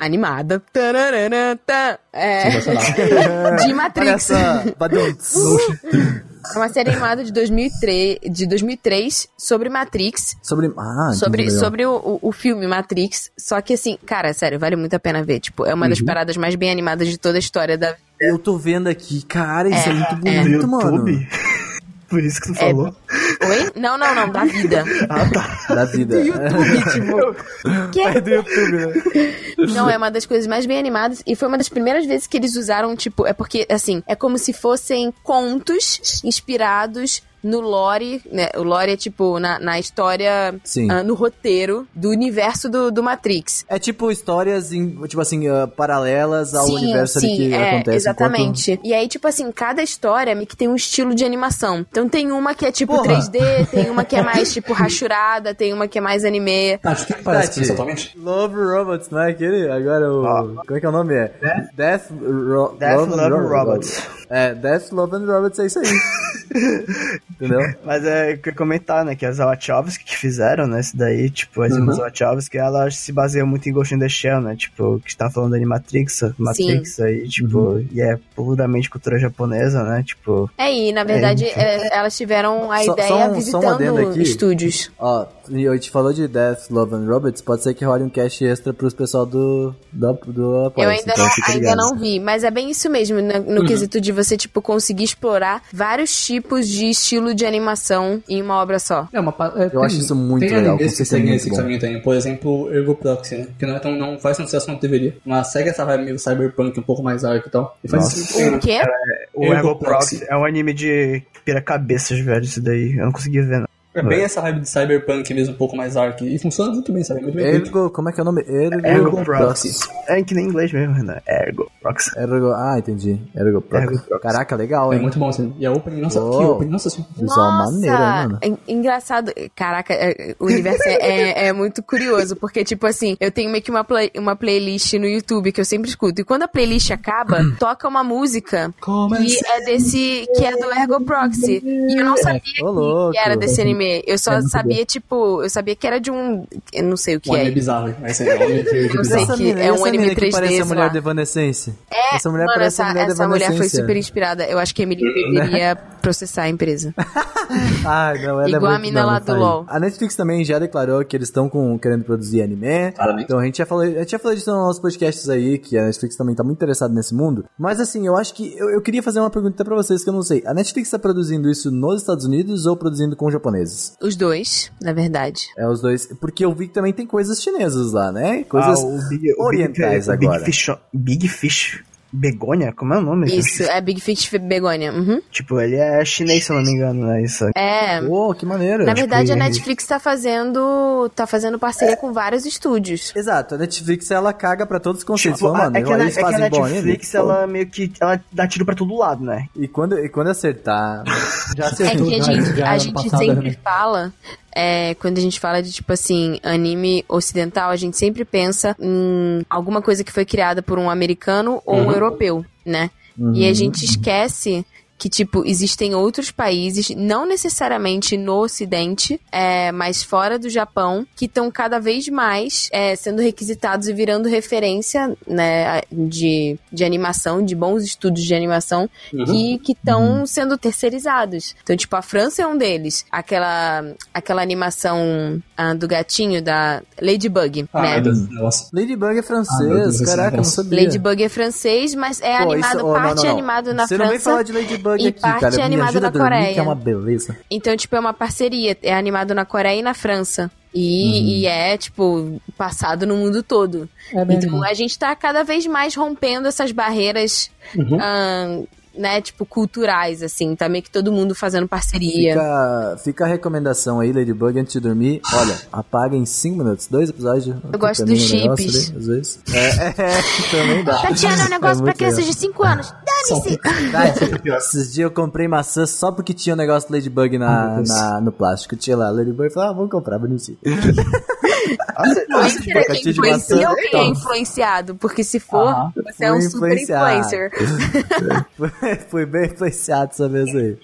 animada. Tararana, tá, é, [laughs] de Matrix. badunts. [laughs] É uma série animada de 2003, de 2003 sobre Matrix. Sobre. Ah, Sobre, sobre o, o, filme Matrix. Só que assim, cara, sério, vale muito a pena ver. Tipo, é uma Uhum. das paradas mais bem animadas de toda a história da. Eu tô vendo aqui, cara, isso é, É, muito é. bonito, Do mano. YouTube? Por isso que tu É. falou. Oi? Não, não, não, da vida. [laughs] Ah, tá. Da vida. Que É do YouTube, né? Não, é uma das coisas mais bem animadas. E foi uma das primeiras vezes que eles usaram, tipo, é porque, assim, é como se fossem contos inspirados no lore, né? O lore é tipo na, na história, Sim. ah, no roteiro do universo do, do Matrix. É tipo histórias, em, tipo assim, ah, paralelas ao sim, universo ali sim, que é, acontece. exatamente. E aí, tipo assim, cada história meio que tem um estilo de animação. Então tem uma que é tipo Porra. 3D, tem uma que é mais tipo rachurada, tem uma que é mais anime. Tati, o que que parece Tati, atualmente? Love Robots, não é aquele? Agora o. Como é que é o nome? É? Death, Ro Death, Love, Love and Robots. É, Death, Love and Robots é isso aí. [laughs] Entendeu? [laughs] Mas é, eu queria comentar, né, que as Wachowski que fizeram, né, isso daí, tipo, as irmãs Wachowski, elas se baseiam muito em Ghost in the Shell, né, tipo, que está falando da Animatrix, Matrix aí, tipo, e é puramente cultura japonesa, né, tipo, É, e na verdade é, elas tiveram a Só- ideia só um- um visitando aqui. estúdios. Ó, e a gente falou de Death, Love and Robots, pode ser que role um cast extra pros pessoal do. do, do Apoia, Eu ainda, então não, ainda não vi, mas é bem isso mesmo, no, Uhum. no quesito de você, tipo, conseguir explorar vários tipos de estilo de animação em uma obra só. É uma, é, tem- acho isso muito tem legal, que é seguem muito esse caminho também. Por exemplo, Ergo Proxy, né? Que não, é tão, não faz tanto sucesso quanto deveria. Mas segue essa vibe meio cyberpunk, um pouco mais arco e tal. E faz sentido. O quê? o Ergo Ergo Proxy. Proxy é um anime de pira-cabeças, velho, isso daí, eu não consegui ver, não. É bem essa vibe de cyberpunk mesmo, um pouco mais arco. E funciona muito bem, sabe? Muito bem feito. Ergo, como é que é o nome? Ergo, Ergo Proxy. É que nem inglês mesmo, né, Ergo Proxy. Ergo, ah, entendi. Ergo Proxy. Ergo Proxy. Caraca, legal, É hein? muito bom, assim. E a opening, nossa, Uou. que opening, nossa senhora. Visual maneiro, hein, mano? É engraçado. Caraca, é- o universo é, é- é muito curioso, porque, tipo assim, eu tenho meio que uma, play- uma playlist no YouTube que eu sempre escuto. E quando a playlist acaba, toca uma música Como que é desse. que é do Ergo Proxy. E eu não sabia Ô, louco. que era desse anime. Eu só É sabia, tipo, eu sabia que era de um. Eu não sei o que Um é. anime bizarro, mas é um anime [laughs] Eu bizarro. sei que é um essa anime mina que 3D, parece a mulher lá. de Evanescence. É, essa mulher mano, parece a essa, mulher de essa mulher foi super inspirada. Eu acho que a Emily [laughs] deveria processar a empresa. [laughs] Ah, não, ela é Igual a muito- mina não, lá não do faz. LoL. A Netflix também já declarou que eles estão com, querendo produzir anime. Claramente. Então a gente já falou, a gente já falou disso nos nossos podcasts aí, que a Netflix também tá muito interessada nesse mundo. Mas assim, eu acho que eu, eu queria fazer uma pergunta pra vocês que eu não sei. A Netflix tá produzindo isso nos Estados Unidos ou produzindo com japoneses? Os dois, na verdade. É os dois. Porque eu vi que também tem coisas chinesas lá, né? Coisas Ah, o Big, o orientais Big, o agora. Big Fish, Big Fish Begônia? Como é o nome? Isso, é Big Fish Begônia. Uhum. Tipo, ele é chinês, se eu não me engano, né? Isso. É. Pô, que maneiro. Na verdade, a Netflix tá fazendo. tá fazendo parceria com vários estúdios. Exato, a Netflix ela caga pra todos os conceitos. Tipo, mano, é que, a, eles é que a fazem bom. Netflix, ela meio que ela dá tiro pra todo lado, né? E quando, e quando acertar. [laughs] Já É acertou. que a gente, já a gente passado, sempre né? fala, é, quando a gente fala de, tipo assim, anime ocidental, a gente sempre pensa em alguma coisa que foi criada por um americano ou um europeu, né? E a gente esquece que, tipo, existem outros países, não necessariamente no Ocidente, é, mas fora do Japão, que estão cada vez mais é, sendo requisitados e virando referência, né, de, de animação, de bons estudos de animação, que que estão sendo terceirizados. Então, tipo, a França é um deles. Aquela, aquela animação ah, do gatinho da Ladybug, Ah, né? Ladybug é Ah, francês, Deus, caraca, não sabia. Ladybug é francês, mas é Pô, animado, isso- oh, não, parte não, é não. animado na Você França. não vem falar de Ladybug e aqui, parte cara. é animado na dormir, Coreia. que é uma beleza. Então, tipo, é uma parceria. É animado na Coreia e na França. E, e é, tipo, passado no mundo todo. É então, a gente tá cada vez mais rompendo essas barreiras Uhum. Né, tipo, culturais, assim. Tá meio que todo mundo fazendo parceria. Fica, fica a recomendação aí, Ladybug, antes de dormir. Olha, apaga em 5 minutos, dois episódios. Eu gosto dos chips. Ali, às vezes. É, é, também dá. Tatiana, é um negócio É pra crianças de 5 anos. Dane-se! Cara, esses dias eu comprei maçã só porque tinha o negócio do Ladybug na, na- no plástico. Tinha lá, Ladybug e falei, ah, vamos comprar, bonitinho. [laughs] Que é maçã. influencia ou quem é influenciado? Porque se for, Ah, você é um super influencer. [laughs] Fui bem influenciado essa vez aí.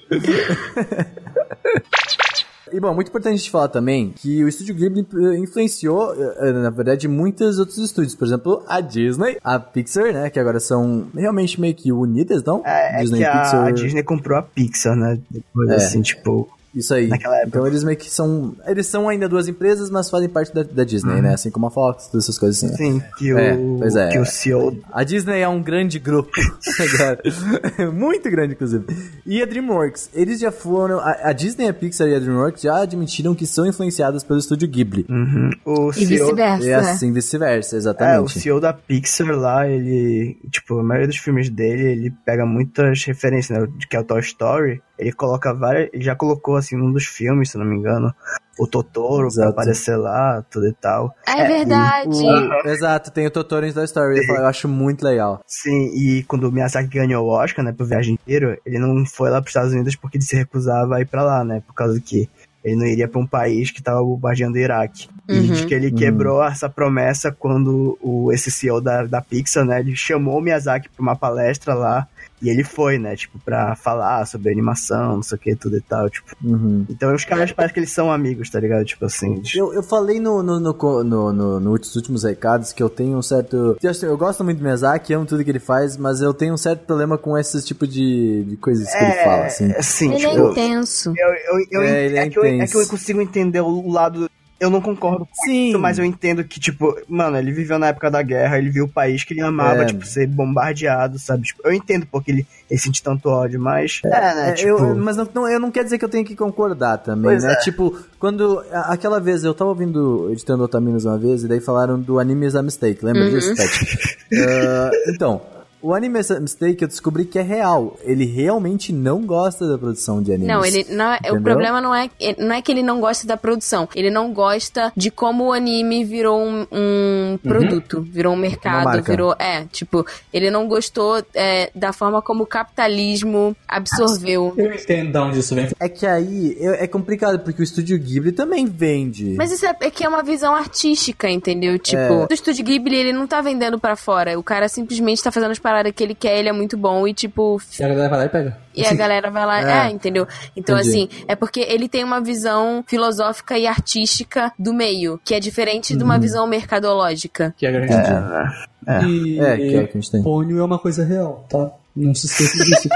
E bom, muito importante a gente falar também que o estúdio Ghibli eh, influenciou, eh, na verdade, muitos outros estúdios. Por exemplo, a Disney, a Pixar, né? Que agora são realmente meio que unidas, não? É, é Disney que e a, Pixar. a Disney comprou a Pixar, né? Depois, É. assim, tipo... Isso aí. naquela época. Então eles meio que são. Eles são ainda duas empresas, mas fazem parte da, da Disney, né? Assim como a Fox, todas essas coisas assim. né? Sim, que É, o, pois é. que o CEO... A Disney é um grande grupo. [laughs] Agora, [laughs] Muito grande, inclusive. E a DreamWorks, eles já foram. A, a Disney, a Pixar e a DreamWorks já admitiram que são influenciadas pelo estúdio Ghibli. Uhum. O E CEO... vice-versa. E assim vice-versa, É, o exatamente. CEO da Pixar lá, ele, tipo, a maioria dos filmes dele, ele pega muitas referências, né, de que é o Toy Story, ele coloca várias, ele já colocou, assim, num dos filmes, se não me engano, o Totoro pra Exato. aparecer lá, tudo e tal. É verdade. O- exato, tem o Totoro em Toy Story. Eu, falo, eu acho muito legal. Sim, e quando o Miyazaki ganhou o Oscar, né, pro Viagem Inteiro, ele não foi lá pros Estados Unidos porque ele se recusava a ir pra lá, né, por causa que ele não iria pra um país que tava bombardeando o Iraque. E Uhum. diz que ele quebrou essa promessa quando o, esse CEO da, da Pixar, né, ele chamou o Miyazaki pra uma palestra lá, e ele foi, né, tipo, pra falar sobre animação, não sei o que, tudo e tal, tipo. Uhum. Então os caras parecem que eles são amigos, tá ligado? Tipo assim, de- Eu, eu falei no, no, no, no, no- nos últimos recados que eu tenho um certo. Eu, gosto muito do Miyazaki, amo tudo que ele faz, mas eu tenho um certo problema com esse tipo de, de coisas que ele fala, assim. assim, Ele é tipo, intenso. eu, eu, eu, É, ele é é, que eu, é que eu consigo entender o lado. Eu não concordo com Sim. isso, mas eu entendo que, tipo, mano, ele viveu na época da guerra, ele viu o país que ele amava, É. tipo, ser bombardeado, sabe? Tipo, eu entendo porque ele, ele sente tanto ódio, mas. É, né? É, tipo. eu- mas não, não, eu não quer dizer que eu tenho que concordar também, Pois né? é. Tipo, quando. Aquela vez eu tava ouvindo, editando Otaminos uma vez, e daí falaram do Anime is a Mistake, lembra Uhum. disso, Tati? [laughs] Ah, então. O Anime Mistake eu descobri que é real. Ele realmente não gosta da produção de animes. Não, ele não é, o problema não é, não é que ele não gosta da produção, ele não gosta de como o anime virou um, um produto, virou um mercado, virou, é, tipo, ele não gostou é, da forma como o capitalismo absorveu. Eu entendo de onde isso vem. É que aí é é complicado, porque o estúdio Ghibli também vende. Mas isso é, é que é uma visão artística, entendeu? Tipo, É. o estúdio Ghibli, ele não tá vendendo pra fora. O cara simplesmente tá fazendo as paradas que ele quer, ele é muito bom e, tipo, E a galera vai lá e pega. E a galera vai lá, É. é, entendeu? Então, Entendi. assim, é porque ele tem uma visão filosófica e artística do meio, que é diferente de Uhum. uma visão mercadológica. Que é grande É. E É, que é o que a gente tem. Pônio é uma coisa real, tá? Não se esqueça disso.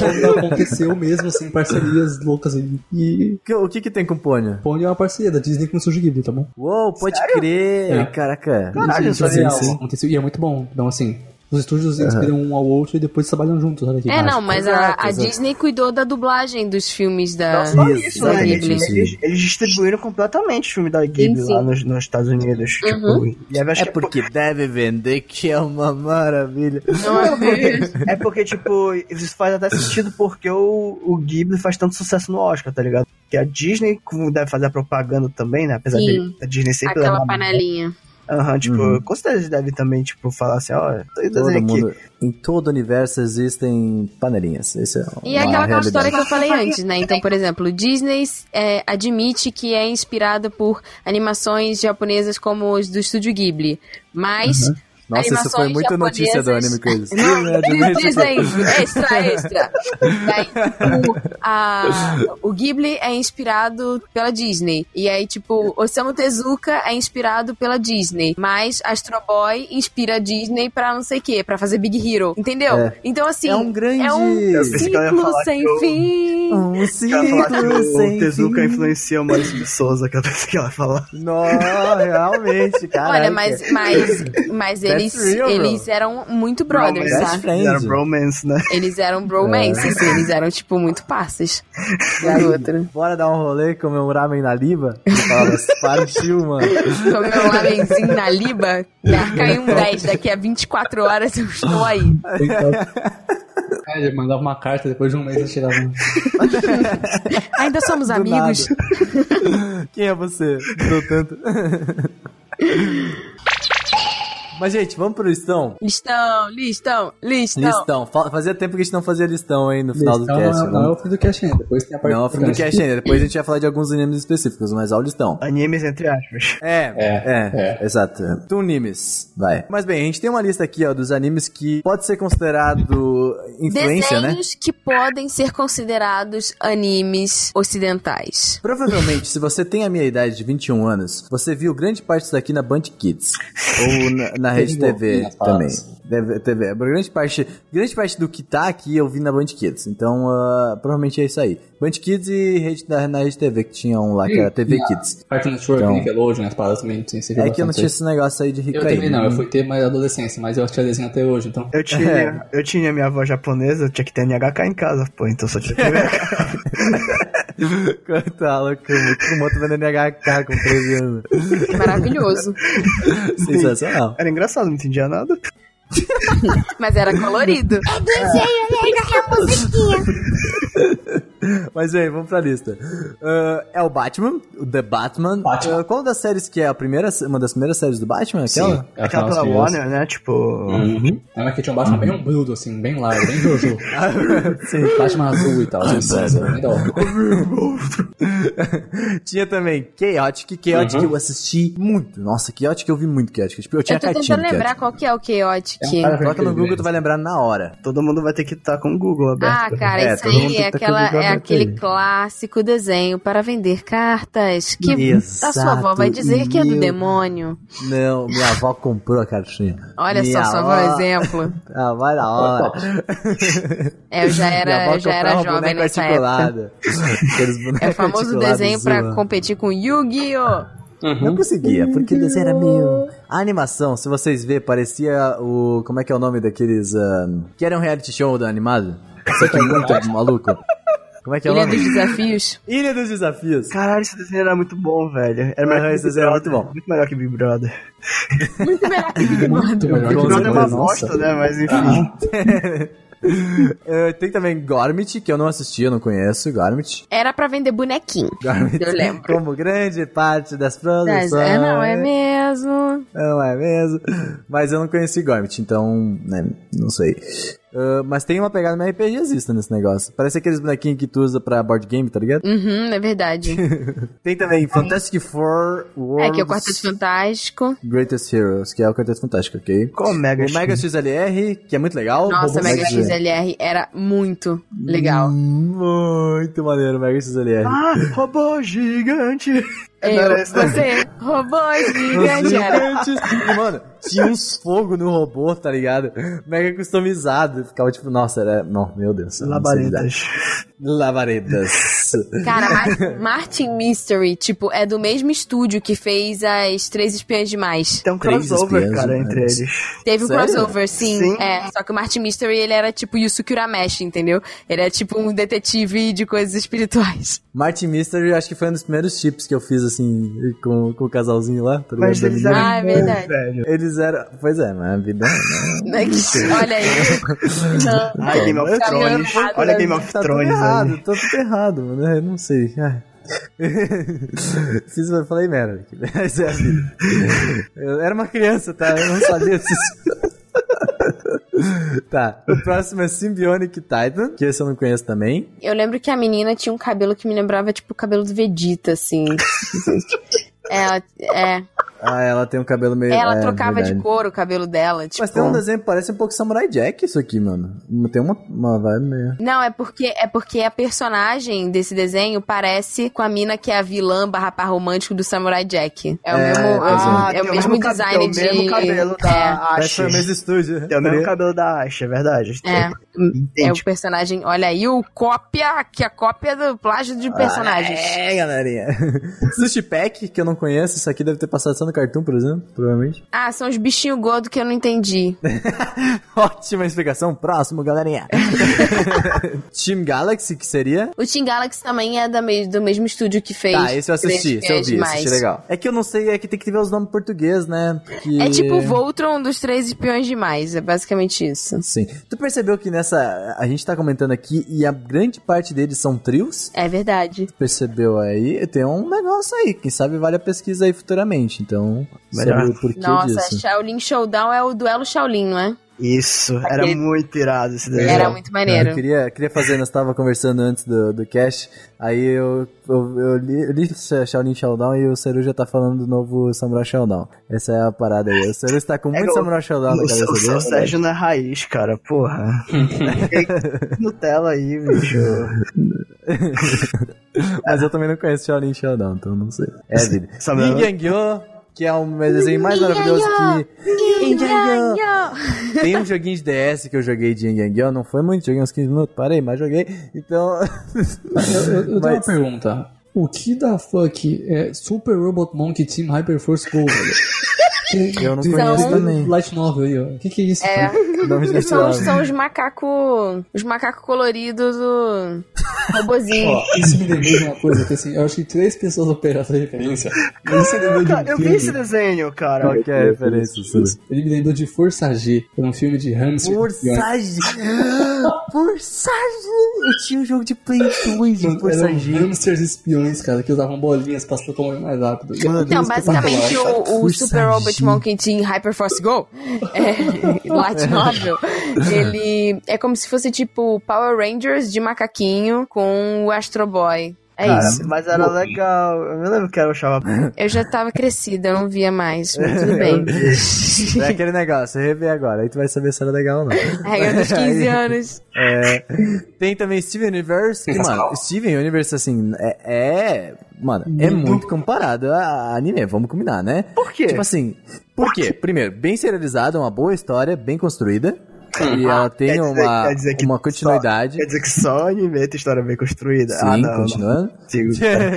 Pônio aconteceu mesmo, assim, parcerias loucas aí. E Que- O que que tem com Pônio? Pônio é uma parceria da Disney com o Studio Ghibli, tá bom? Uou, pode crer! É. Caraca. Caralho, Isso, é real. aconteceu. E é muito bom. Então, assim, os estúdios inspiram um ao outro e depois trabalham juntos? Que É, não, mas a, a. Disney cuidou da dublagem dos filmes da, Não só Isso, isso, né? exatamente Eles, eles, distribuíram completamente o filme da Ghibli Sim, sim. lá nos, nos Estados Unidos. Uhum. Tipo, e acho É que porque deve vender, que é uma maravilha. É porque, tipo, isso faz até sentido porque o, o Ghibli faz tanto sucesso no Oscar, tá ligado? Que a Disney como deve fazer a propaganda também, né? Apesar Sim. de a Disney sempre aquela panelinha. Aham, tipo, Uhum. com certeza eles devem também, tipo, falar assim, ó, tô Todo aqui. mundo, em todo o universo existem panelinhas. Esse é E é uma aquela, realidade. história que eu falei antes, né? Então, por exemplo, Disney é, admite que é inspirada por animações japonesas como os do Estúdio Ghibli. Mas. Nossa, isso foi muita notícia do Anime Crazy. Não, Admite diz que- aí, extra, extra. Daí, o, a- o Ghibli é inspirado pela Disney. E aí, tipo, Osamu Tezuka é inspirado pela Disney. Mas Astro Boy inspira a Disney pra não sei o quê, pra fazer Big Hero. Entendeu? É. Então, assim, É um grande- é um ciclo sem eu- fim. Um ciclo o, sem o Tezuka fim. influencia o Maurício de Souza, que eu pensei que ela ia falar. Não, realmente, cara. Olha, mas, mas, mas [laughs] eles, real, eles eram muito brothers, sabe? friends. Era bromance, né? Eles eram bromance, assim, eles eram, tipo, muito do [laughs] outro. Bora dar um rolê, comer um ramen na Liba? [laughs] Partiu, mano. Comer um lamenzinho na Liba, marcar em um 10, daqui a 24 horas eu estou aí. [laughs] É, ele mandava uma carta, depois de um mês eu tirava. Ainda somos Do amigos. nada. Quem é você? Mudou tanto. Mas, gente, vamos pro listão? Listão, listão, listão. Listão. Fa- Fazia tempo que a gente não fazia listão aí no final do Então, cast. não, não é o fim do cast ainda. Depois tem a parte Não, fim do cast ainda. Depois a gente vai falar de alguns animes específicos, mas olha o listão. Animes entre aspas. É, É, é, é. exato. Tu animes, vai. Mas bem, a gente tem uma lista aqui, ó, dos animes que pode ser considerado influência, né? Desenhos que podem ser considerados animes ocidentais. Provavelmente, se você tem a minha idade de 21 anos, você viu grande parte disso daqui na Band Kids. ou na, na Rede TV também. paradas. Deve- TV. Grande parte, grande parte do que tá aqui eu vi na Band Kids. Então, ah, provavelmente é isso aí. Band Kids e rede, na, na Rede TV, que tinha um lá, que era TV Na Kids. Cartoon Network, Então- Nickelodeon, as paradas também sempre É que eu não tinha esse negócio aí de rico Eu aí. também não, eu fui ter mais adolescência, mas eu tinha desenho até hoje, então. Eu [laughs] tinha, eu tinha minha avó japonesa, eu tinha que ter NHK em casa, pô, então só tinha que [laughs] [laughs] tá louco, o moto vendo NHK com 13 anos. Maravilhoso. [laughs] Sensacional. Era engraçado, não entendia nada. [laughs] Mas era colorido. Mas bem, vamos pra lista. Ah, é o Batman, o The Batman. Batman. Ah, qual das séries que é a primeira, uma das primeiras séries do Batman? Aquela? é Aquela pela Warner, né? Tipo. Uhum. É uma que tinha um Batman bem umbrudo, assim, bem largo, bem Jojo. [laughs] Sim. Batman azul e tal. assim, bem da hora. tinha também Chaotic, Chaotic Uhum. eu assisti muito. Nossa, Chaotic eu vi muito Chaotic. Tipo, eu tinha Eu tô tentando do lembrar Chaotic. qual que é o Chaotic. É um cara Coloca no Google, tu vai lembrar na hora. Todo mundo vai ter que estar com o Google aberto. Ah, cara, É, isso aí é, tá aquela, é aberto aquele aí. clássico desenho para vender cartas que a Exato, sua avó vai dizer que é do demônio. Não, minha avó comprou a cartinha. Olha Minha só, só um exemplo. [laughs] Ah, vai na hora. É, eu já Minha era, avó eu já era jovem nessa época. [laughs] É o famoso desenho pra zoam. competir com Yu-Gi-Oh! Não conseguia, porque o desenho era meio. A animação, se vocês verem, parecia o. Como é que é o nome daqueles. ah, que era um reality show do animado? Só que muito maluco. Como é que é o Ilha nome? dos Desafios. Ilha dos Desafios. Caralho, esse desenho era muito bom, velho. Era melhor que esse desenho era Brother. muito bom. Muito melhor que Big Brother. Muito melhor que Big Muito melhor Big Brother é uma bosta, né? Mas enfim. Eh, [laughs] tem também Gormit, que eu não assisti, eu não conheço. Gormit. Era pra vender bonequinho. Gormit. Eu lembro. Como grande parte das Mas, produções. é, não, é mesmo. Não é mesmo? Mas eu não conheci Gormit, então, né, não sei. Ah, mas tem uma pegada meio RPGzista nesse negócio. Parece aqueles bonequinhos que tu usa pra board game, tá ligado? Uhum, é verdade. [laughs] Tem também Fantastic Four Worlds É que é o Quarteto Fantástico. Greatest Heroes, que é o Quarteto Fantástico, ok? Qual o Mega O Mega XLR, que é muito legal. Nossa, Robô Mega XLR. XLR era muito legal. Muito maneiro, Mega XLR. Ah, robô gigante. Não Eu, né? você, robô Os gigante, era. gigantes. E, mano, tinha uns fogo no robô, tá ligado? Mega customizado. Ficava tipo, nossa, era. Não, meu Deus. Labaredas. Labaredas. Cara, Mar- [laughs] Martin Mystery, tipo, é do mesmo estúdio que fez as Três Espiãs Demais. Tem um crossover, cara, entre eles. Teve um Sério? crossover, sim. Sim. É, só que o Martin Mystery, ele era tipo Yusuke Urameshi, entendeu? Ele é tipo um detetive de coisas espirituais. [laughs] Martin Mystery, acho que foi um dos primeiros chips que eu fiz, assim, com, com o casalzinho lá, tá? Mas Da eles eram Ah, é verdade. velho. Eles eram. Pois é, mas a vida. Né? [laughs] Olha aí. Ai, Game of Thrones. Olha? Game of Tá tudo Thrones errado, tá tudo errado, mano. Eu não sei. Ai. [laughs] Fiz, eu falei merda. aqui, [laughs] Mas é a vida. Eu era uma criança, tá? Eu não sabia disso. [laughs] tá, o próximo é Symbionic Titan, que esse eu não conheço também. Eu lembro que a menina tinha um cabelo que me lembrava, tipo, o cabelo do Vegeta, assim. Ela, é, Ah, ela tem um cabelo meio. ela é, trocava verdade. de cor o cabelo dela, tipo... Mas tem um desenho que parece um pouco Samurai Jack, isso aqui, mano. Tem uma, uma vibe meio. Não, é porque é porque a personagem desse desenho parece com a mina que é a vilã barra par romântico do Samurai Jack. É o É, mesmo, é. Ah, é tem o mesmo design de... o mesmo cabelo da é, que foi o mesmo estúdio. Tem o mesmo cabelo da Ashe, é verdade. É, é o personagem. Olha aí, o cópia, que é cópia do plágio de personagens. É, galerinha. [laughs] Sushi Pack, que eu não conheço, isso aqui deve ter passado só no Cartoon, por exemplo, provavelmente. [laughs] Ah, são os bichinhos gordos que eu não entendi. [laughs] Ótima explicação. Próximo, galerinha. [laughs] Team Galaxy, que seria? O Team Galaxy também é da me- do mesmo estúdio que fez. Tá, esse eu assisti, esse eu vi, Espiões assisti legal. É que eu não sei, é que tem que ver os nomes em português, né? Porque... É tipo o Voltron dos Três Espiões Demais, é basicamente isso. Sim. Tu percebeu que nessa. A gente tá comentando aqui e a grande parte deles são trios? É verdade. Percebeu aí? Tem um negócio aí. Quem sabe vale a pesquisa aí futuramente. Então, Melhor. sobre o porquê Nossa, disso. Shaolin Showdown é o duelo Shaolin, não é? Isso, era Aquele- muito irado esse desenho. Era muito maneiro. Eu queria, queria fazer, nós tava conversando antes do, do cast, aí eu, eu, eu li, eu li Shaolin Showdown e o Seru já tá falando do novo Samurai Showdown. Essa é a parada aí. O Seru está com muito É, o- Samurai Showdown na cabeça o, o dele. Sérgio na raiz, cara, porra. [laughs] Nutella aí, bicho. [laughs] Mas eu também não conheço Shaolin Showdown, então não sei. É a vida. Sabe- Yin Yang Yo, que é o meu desenho mais maravilhoso que... Yin Yang Yo. Tem um joguinho de DS que eu joguei de Yin Yang Yo, não foi muito, joguei uns 15 minutos, parei, mas joguei. Então... Eu, eu, eu tenho uma Mas- pergunta. O que da fuck é Super Robot Monkey Team Hyper Force Go, velho? Eu não conheço tem também. Light Novel aí, ó. O que, que é isso? É. [laughs] São, são os macacos. Os macacos coloridos do. Robozinho. Ó, isso me lembrou de uma coisa que assim, eu acho que três pessoas operaram essa referência. De um eu vi esse desenho, cara. Qual que é a referência? Ele me lembrou de Força G, que era um filme de Hamster. Forçagem! [laughs] Forçagem! Eu tinha um jogo de Play 2 de Eram Forçagem. hamsters espiões, cara, que usavam bolinhas pra se locomover mais rápido. Mano, Então, é basicamente, o, o Força Super Robot G. Monkey Team Hyperforce Go, é, [laughs] Light Novel, ele é como se fosse tipo Power Rangers de macaquinho com o Astro Boy. É Cara, isso. mas era legal. Eu me lembro que eu achava. Eu já tava crescida, eu não via mais, mas tudo [laughs] bem. É aquele negócio, rever agora, aí tu vai saber se era legal ou não. Regra dos 15 anos. É, tem também Steven Universe, que, mano, Steven Universe, assim, é, é- mano, é muito comparado a anime, vamos combinar, né? Por quê? Tipo assim, por quê? Primeiro, bem serializada, uma boa história, bem construída, e [laughs] ela tem Quer dizer- uma, quer dizer que uma continuidade. Só, quer dizer que só anime tem história bem construída. Sim, ah, não. continuando. [laughs] Não consigo.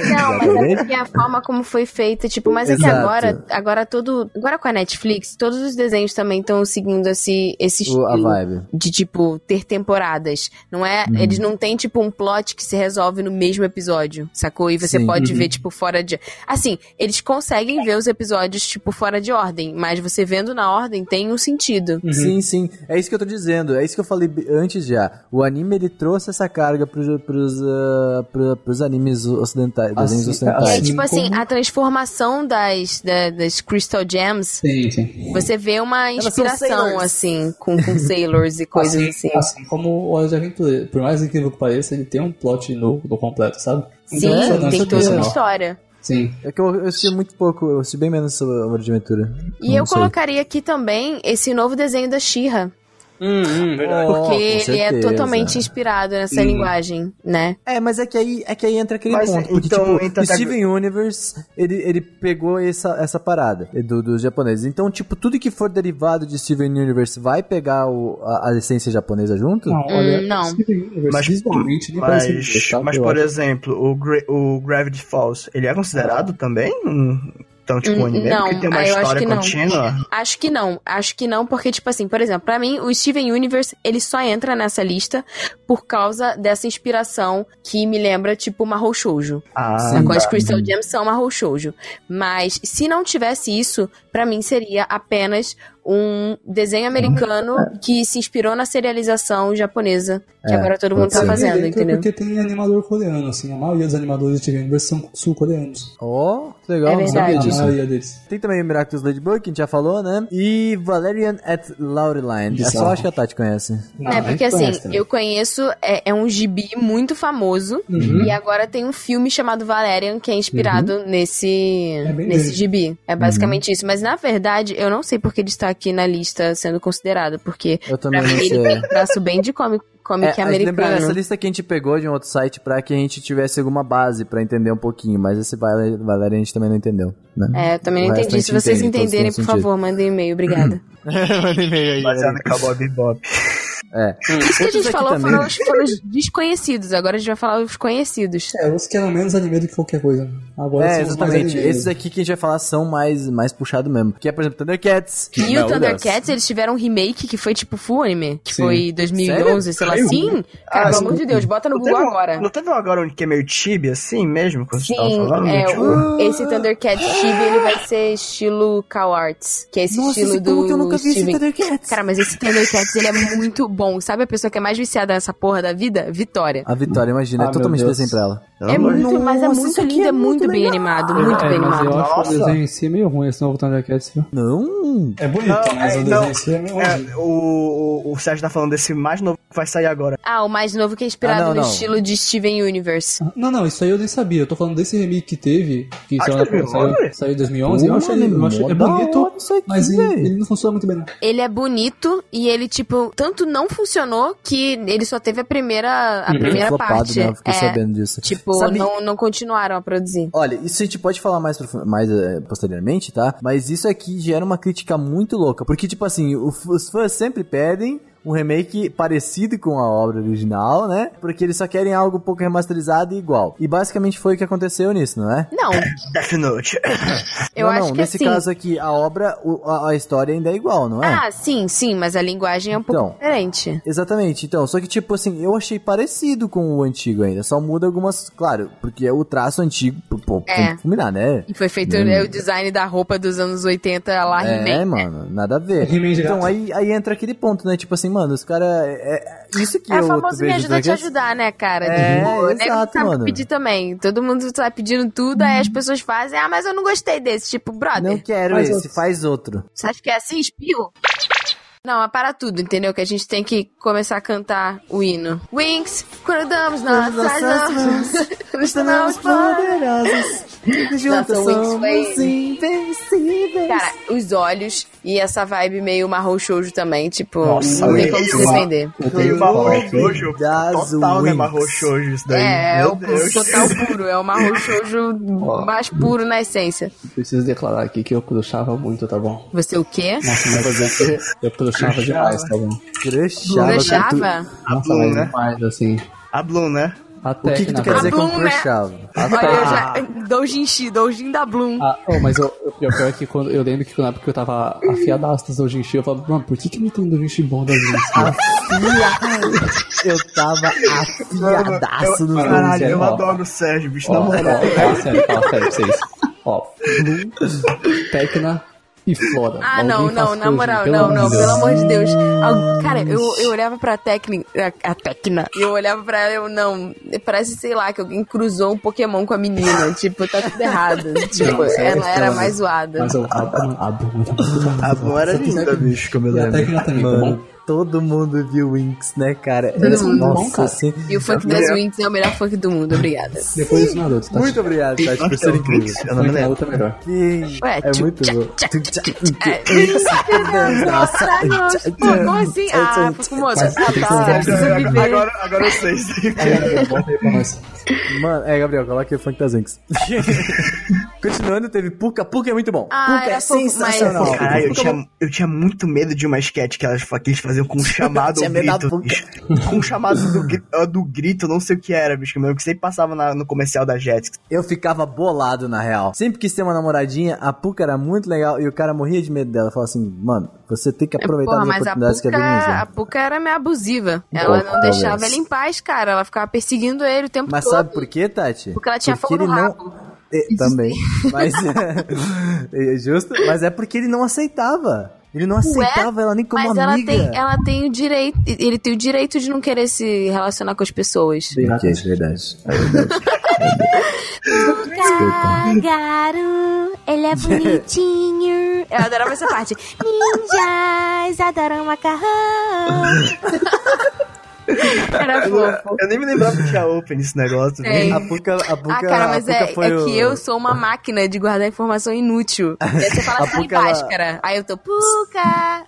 Não, mas é [laughs] porque a forma como foi feita, tipo, mas é que agora, agora todo, agora com a Netflix, todos os desenhos também estão seguindo esse, esse estilo vibe. de, tipo, ter temporadas. Não é, Uhum. eles não têm, tipo, um plot que se resolve no mesmo episódio, sacou? E você Sim. pode ver, tipo, fora de... Assim, eles conseguem ver os episódios, tipo, fora de ordem, mas você vendo na ordem tem um sentido. Sim, sim. É isso que eu tô dizendo. É isso que eu falei antes já. O anime ele trouxe essa carga pros, pros, ah, pro- pros animes ocidentais, Assim, ocidentais. Assim tipo assim, como- a transformação das, da- das Crystal Gems Sim, sim. Você vê uma inspiração, assim, com, com sailors e coisas assim, assim. assim como o Hora de Aventura. Por mais incrível que pareça, ele tem um plot no, no completo, sabe? Sim, Então, é tem toda uma sensacional. história. Sim. É que eu, eu assisti muito pouco, eu assisti bem menos sobre Amor de Aventura. E Não eu sei. colocaria aqui também esse novo desenho da She-Ra, Oh, porque com ele é totalmente inspirado nessa linguagem, né? É, mas é que aí, é que aí entra aquele Mas, ponto. Porque, então, tipo, o Steven Universe, ele, ele pegou essa, essa parada do, dos japoneses. Então, tipo, tudo que for derivado de Steven Universe vai pegar o, a, a essência japonesa junto? Não, olha, Hum, não. Steven Universe, Mas, visualmente, nem mas, mas Eu por acho. exemplo, o, Gra- o Gravity Falls, ele é considerado também um. Então, tipo, Hum, anime? não, Porque tem uma acho história que não. contínua. Acho que não, acho que não, porque, tipo assim, por exemplo, pra mim, o Steven Universe, ele só entra nessa lista por causa dessa inspiração que me lembra, tipo, Mahou Shoujo. Ah, Sacou? As tá. Crystal Gems são Mahou Shoujo. Mas, se não tivesse isso, pra mim seria apenas um desenho americano que se inspirou na serialização japonesa, que É, agora todo mundo pode tá ser. fazendo, entendeu? Porque tem animador coreano, assim. A maioria dos animadores de Universe são sul-coreanos. Ó, que legal, É não sabia verdade. A disso. maioria deles. Tem também o Miraculous Ladybug, que a gente já falou, né? E Valerian at Laureline. Eu Bizarro. acho que a Tati conhece. Não, É, porque assim, conhece eu conheço, é, é um gibi muito famoso, Uhum. e agora tem um filme chamado Valerian, que é inspirado nesse, É nesse dele. gibi. É basicamente isso. Mas, na verdade, eu não sei porque ele está aqui na lista sendo considerado, porque Eu também pra não mim ele sei. tem traço bem de comic, comic É, lembrando, essa americano. lista que a gente pegou de um outro site pra que a gente tivesse alguma base pra entender um pouquinho, mas esse Valerian a gente também não entendeu, né? É, eu também não entendi. Se vocês entende, todos entenderem, por sentido. favor, mandem e-mail. Obrigada. [laughs] Manda e-mail aí. Baseado no Cowboy Bebop. É. Isso que a gente falou também. foram os, foram os desconhecidos, agora a gente vai falar os conhecidos. É, os que eram menos anime do que qualquer coisa. Agora É, são os mais exatamente. Esses aqui que a gente vai falar são mais, mais puxado mesmo. Que é, por exemplo, Thundercats. que E não, o Thundercats, eles tiveram um remake que foi tipo full anime, que Sim. foi 2011, sei lá. Sim, cara, Ah, pelo amor de Deus, bota no Não Google um- agora. Não teve um agora onde que é meio chibi assim mesmo? Sim, falando? é, Tipo, o, esse Thundercats Chibi, ele vai ser estilo Cow Arts, que é esse Nossa, estilo esse do que eu nunca vi esse. Thundercats? Cara, mas esse Thundercats, ele é muito bom. Sabe a pessoa que é mais viciada nessa porra da vida? Vitória. A Vitória, imagina, Ah, é totalmente Deus. desenho pra ela. É muito, mas é Nossa, muito lindo, é é muito muito bem legal. animado, muito é, bem mas eu animado. acho Nossa. o desenho em si meio ruim, esse novo Thundercats, viu? Não. É bonito, Não, mas é, o não. desenho em si é meio ruim. É, o, o, o Sérgio tá falando desse mais novo que vai sair agora. Ah, o mais novo que é inspirado Ah, não, no não. estilo de Steven Universe. Não, não, isso aí eu nem sabia. Eu tô falando desse remake que teve, que saiu, na- 2011? saiu, saiu em 2011. eu Pô, acho ele, eu acho, mano, é bonito, mas ele, ele não funciona muito bem. Não. Ele é bonito e ele, tipo, tanto não funcionou que ele só teve a primeira, a primeira Flopado, parte. né? Eu fiquei é, sabendo disso. Tipo, Sabe- não, não continuaram a produzir. Olha, isso a gente pode falar mais, mais eh, posteriormente, tá? Mas isso aqui gera uma crítica muito louca. Porque, tipo assim, os fãs sempre pedem um remake parecido com a obra original, né? Porque eles só querem algo um pouco remasterizado e igual. E basicamente foi o que aconteceu nisso, não é? Não, [coughs] Death Note. eu não, acho não, que nesse assim. caso aqui, a obra, a, a história ainda é igual, não é? Ah, sim, sim, mas a linguagem é um pouco Então. diferente. Exatamente, então, só que tipo assim, eu achei parecido com o antigo ainda, só muda algumas, claro, porque é o traço antigo, pô, É. tem que combinar, né? E foi feito é, o design da roupa dos anos 80 lá, É, He-Man, né? mano, nada a ver. Então aí, aí entra aquele ponto, né? Tipo assim, mano, os caras. É, é- isso que É eu o famoso me ajuda a te ajudar, né, cara? É, Tipo, o nego exato, sabe mano. pedir também. Todo mundo tá pedindo tudo, aí as pessoas fazem, ah, mas eu não gostei desse. Tipo, brother, Não quero Faz esse, outro. faz outro. você acha que é assim, espio? Não, é para tudo, entendeu? Que a gente tem que começar a cantar o hino. Wings, quando damos nossas mãos, nos tornamos poderosos. Wings foi... invencíveis. Cara, os olhos e essa vibe meio marrom shoujo também, tipo, Nossa, não tem eu como se defender. Eu Tem tenho shoujo. Total, né? Marrom shoujo isso daí. É, é o total puro, é o marrom shoujo mais puro na essência. Preciso declarar aqui que eu crushava muito, tá bom? Você o quê? Nossa, eu crushava demais, tá bom? Crushava. Crushava? A Nossa, Bloom, né? demais, assim. A Bloom, né? Até O que, que tu quer dizer com Bloom, né? crushava? Olha, eu já. Doujinshi, doujin da Bloom. Ah, oh, mas eu, eu, pior, pior é que quando, eu lembro que na época que eu tava afiadaço das Dojinshi, eu falava, mano, por que que não tem Dojinshi bom das Dojinshi? Eu tava afiadaço Eu- nos Caralho, eu adoro o Sérgio, bicho. Na moral. fala sério, fala sério pra vocês. Ó, Blue, Tecna e Flora. Ah, Alguém não, não, na moral, pelo não, não, pelo amor de Deus. Cara, eu, eu olhava pra Tecna, a, a Tecna, e eu olhava pra ela, eu não, parece, sei lá, que alguém cruzou um Pokémon com a menina, tipo, tá tudo errado. Tipo, Não, sério, ela era mais zoada. Mas eu, a, a, a Blue era muito A Bloom era linda, bicho, como eu E a lembro. Tecna também, tá Mano, bom? Todo mundo viu Winx, né, cara? Todo Era- mundo, Nossa, bom, cara. assim. E o funk das Winx é o melhor funk do mundo, obrigada. Depois desse Naruto, tá? Muito obrigado, Tati, por ser incrível. Eu não me lembro. Naruto é melhor. Ué, é muito bom. É. Nossa, como assim? Ah, moça, tá, tá. Agora, agora eu sei. Aí, Bota aí pra nós. Mano, é, Gabriel, coloca aí o funk das Winx. Continuando, teve Puka. Puka é muito bom. Ah, Puka é sensacional. Caralho, eu tinha, muito medo de uma sketch que, elas, que faziam com um [laughs] chamado da grito. bicho. Com um chamado do, ah, do grito, não sei o que era, bicho. Lembro que sempre passava na- no comercial da Jetix. Eu ficava bolado, na real. Sempre quis ter uma namoradinha, a Puka era muito legal e o cara morria de medo dela. Falava assim, mano, você tem que aproveitar Porra, as mas a oportunidades que a vida nos Puka, a Puka era meio abusiva. Ela Pouco, não deixava talvez. ele em paz, cara. Ela ficava perseguindo ele o tempo Mas todo. sabe por quê, Tati? Porque ela tinha Porque fogo no ele não- rabo. [laughs] É, também. Mas [laughs] é justo, mas é porque ele não aceitava. Ele não aceitava ela nem como Mas ela amiga. tem, ela tem o direito. Ele tem o direito de não querer se relacionar com as pessoas. Ok, é verdade. Gagaru, ele é [laughs] bonitinho. Eu adorava essa parte. Ninjas adoram macarrão. [laughs] [laughs] Era fofo. Eu nem me lembrava que tinha open esse negócio. Tem. A Puka, a Puka, Ah, cara, mas a Puka é, foi é o... que eu sou uma máquina de guardar informação inútil. [laughs] E aí você fala A assim, Puka, ela- Bhaskara. Aí eu tô, Puka.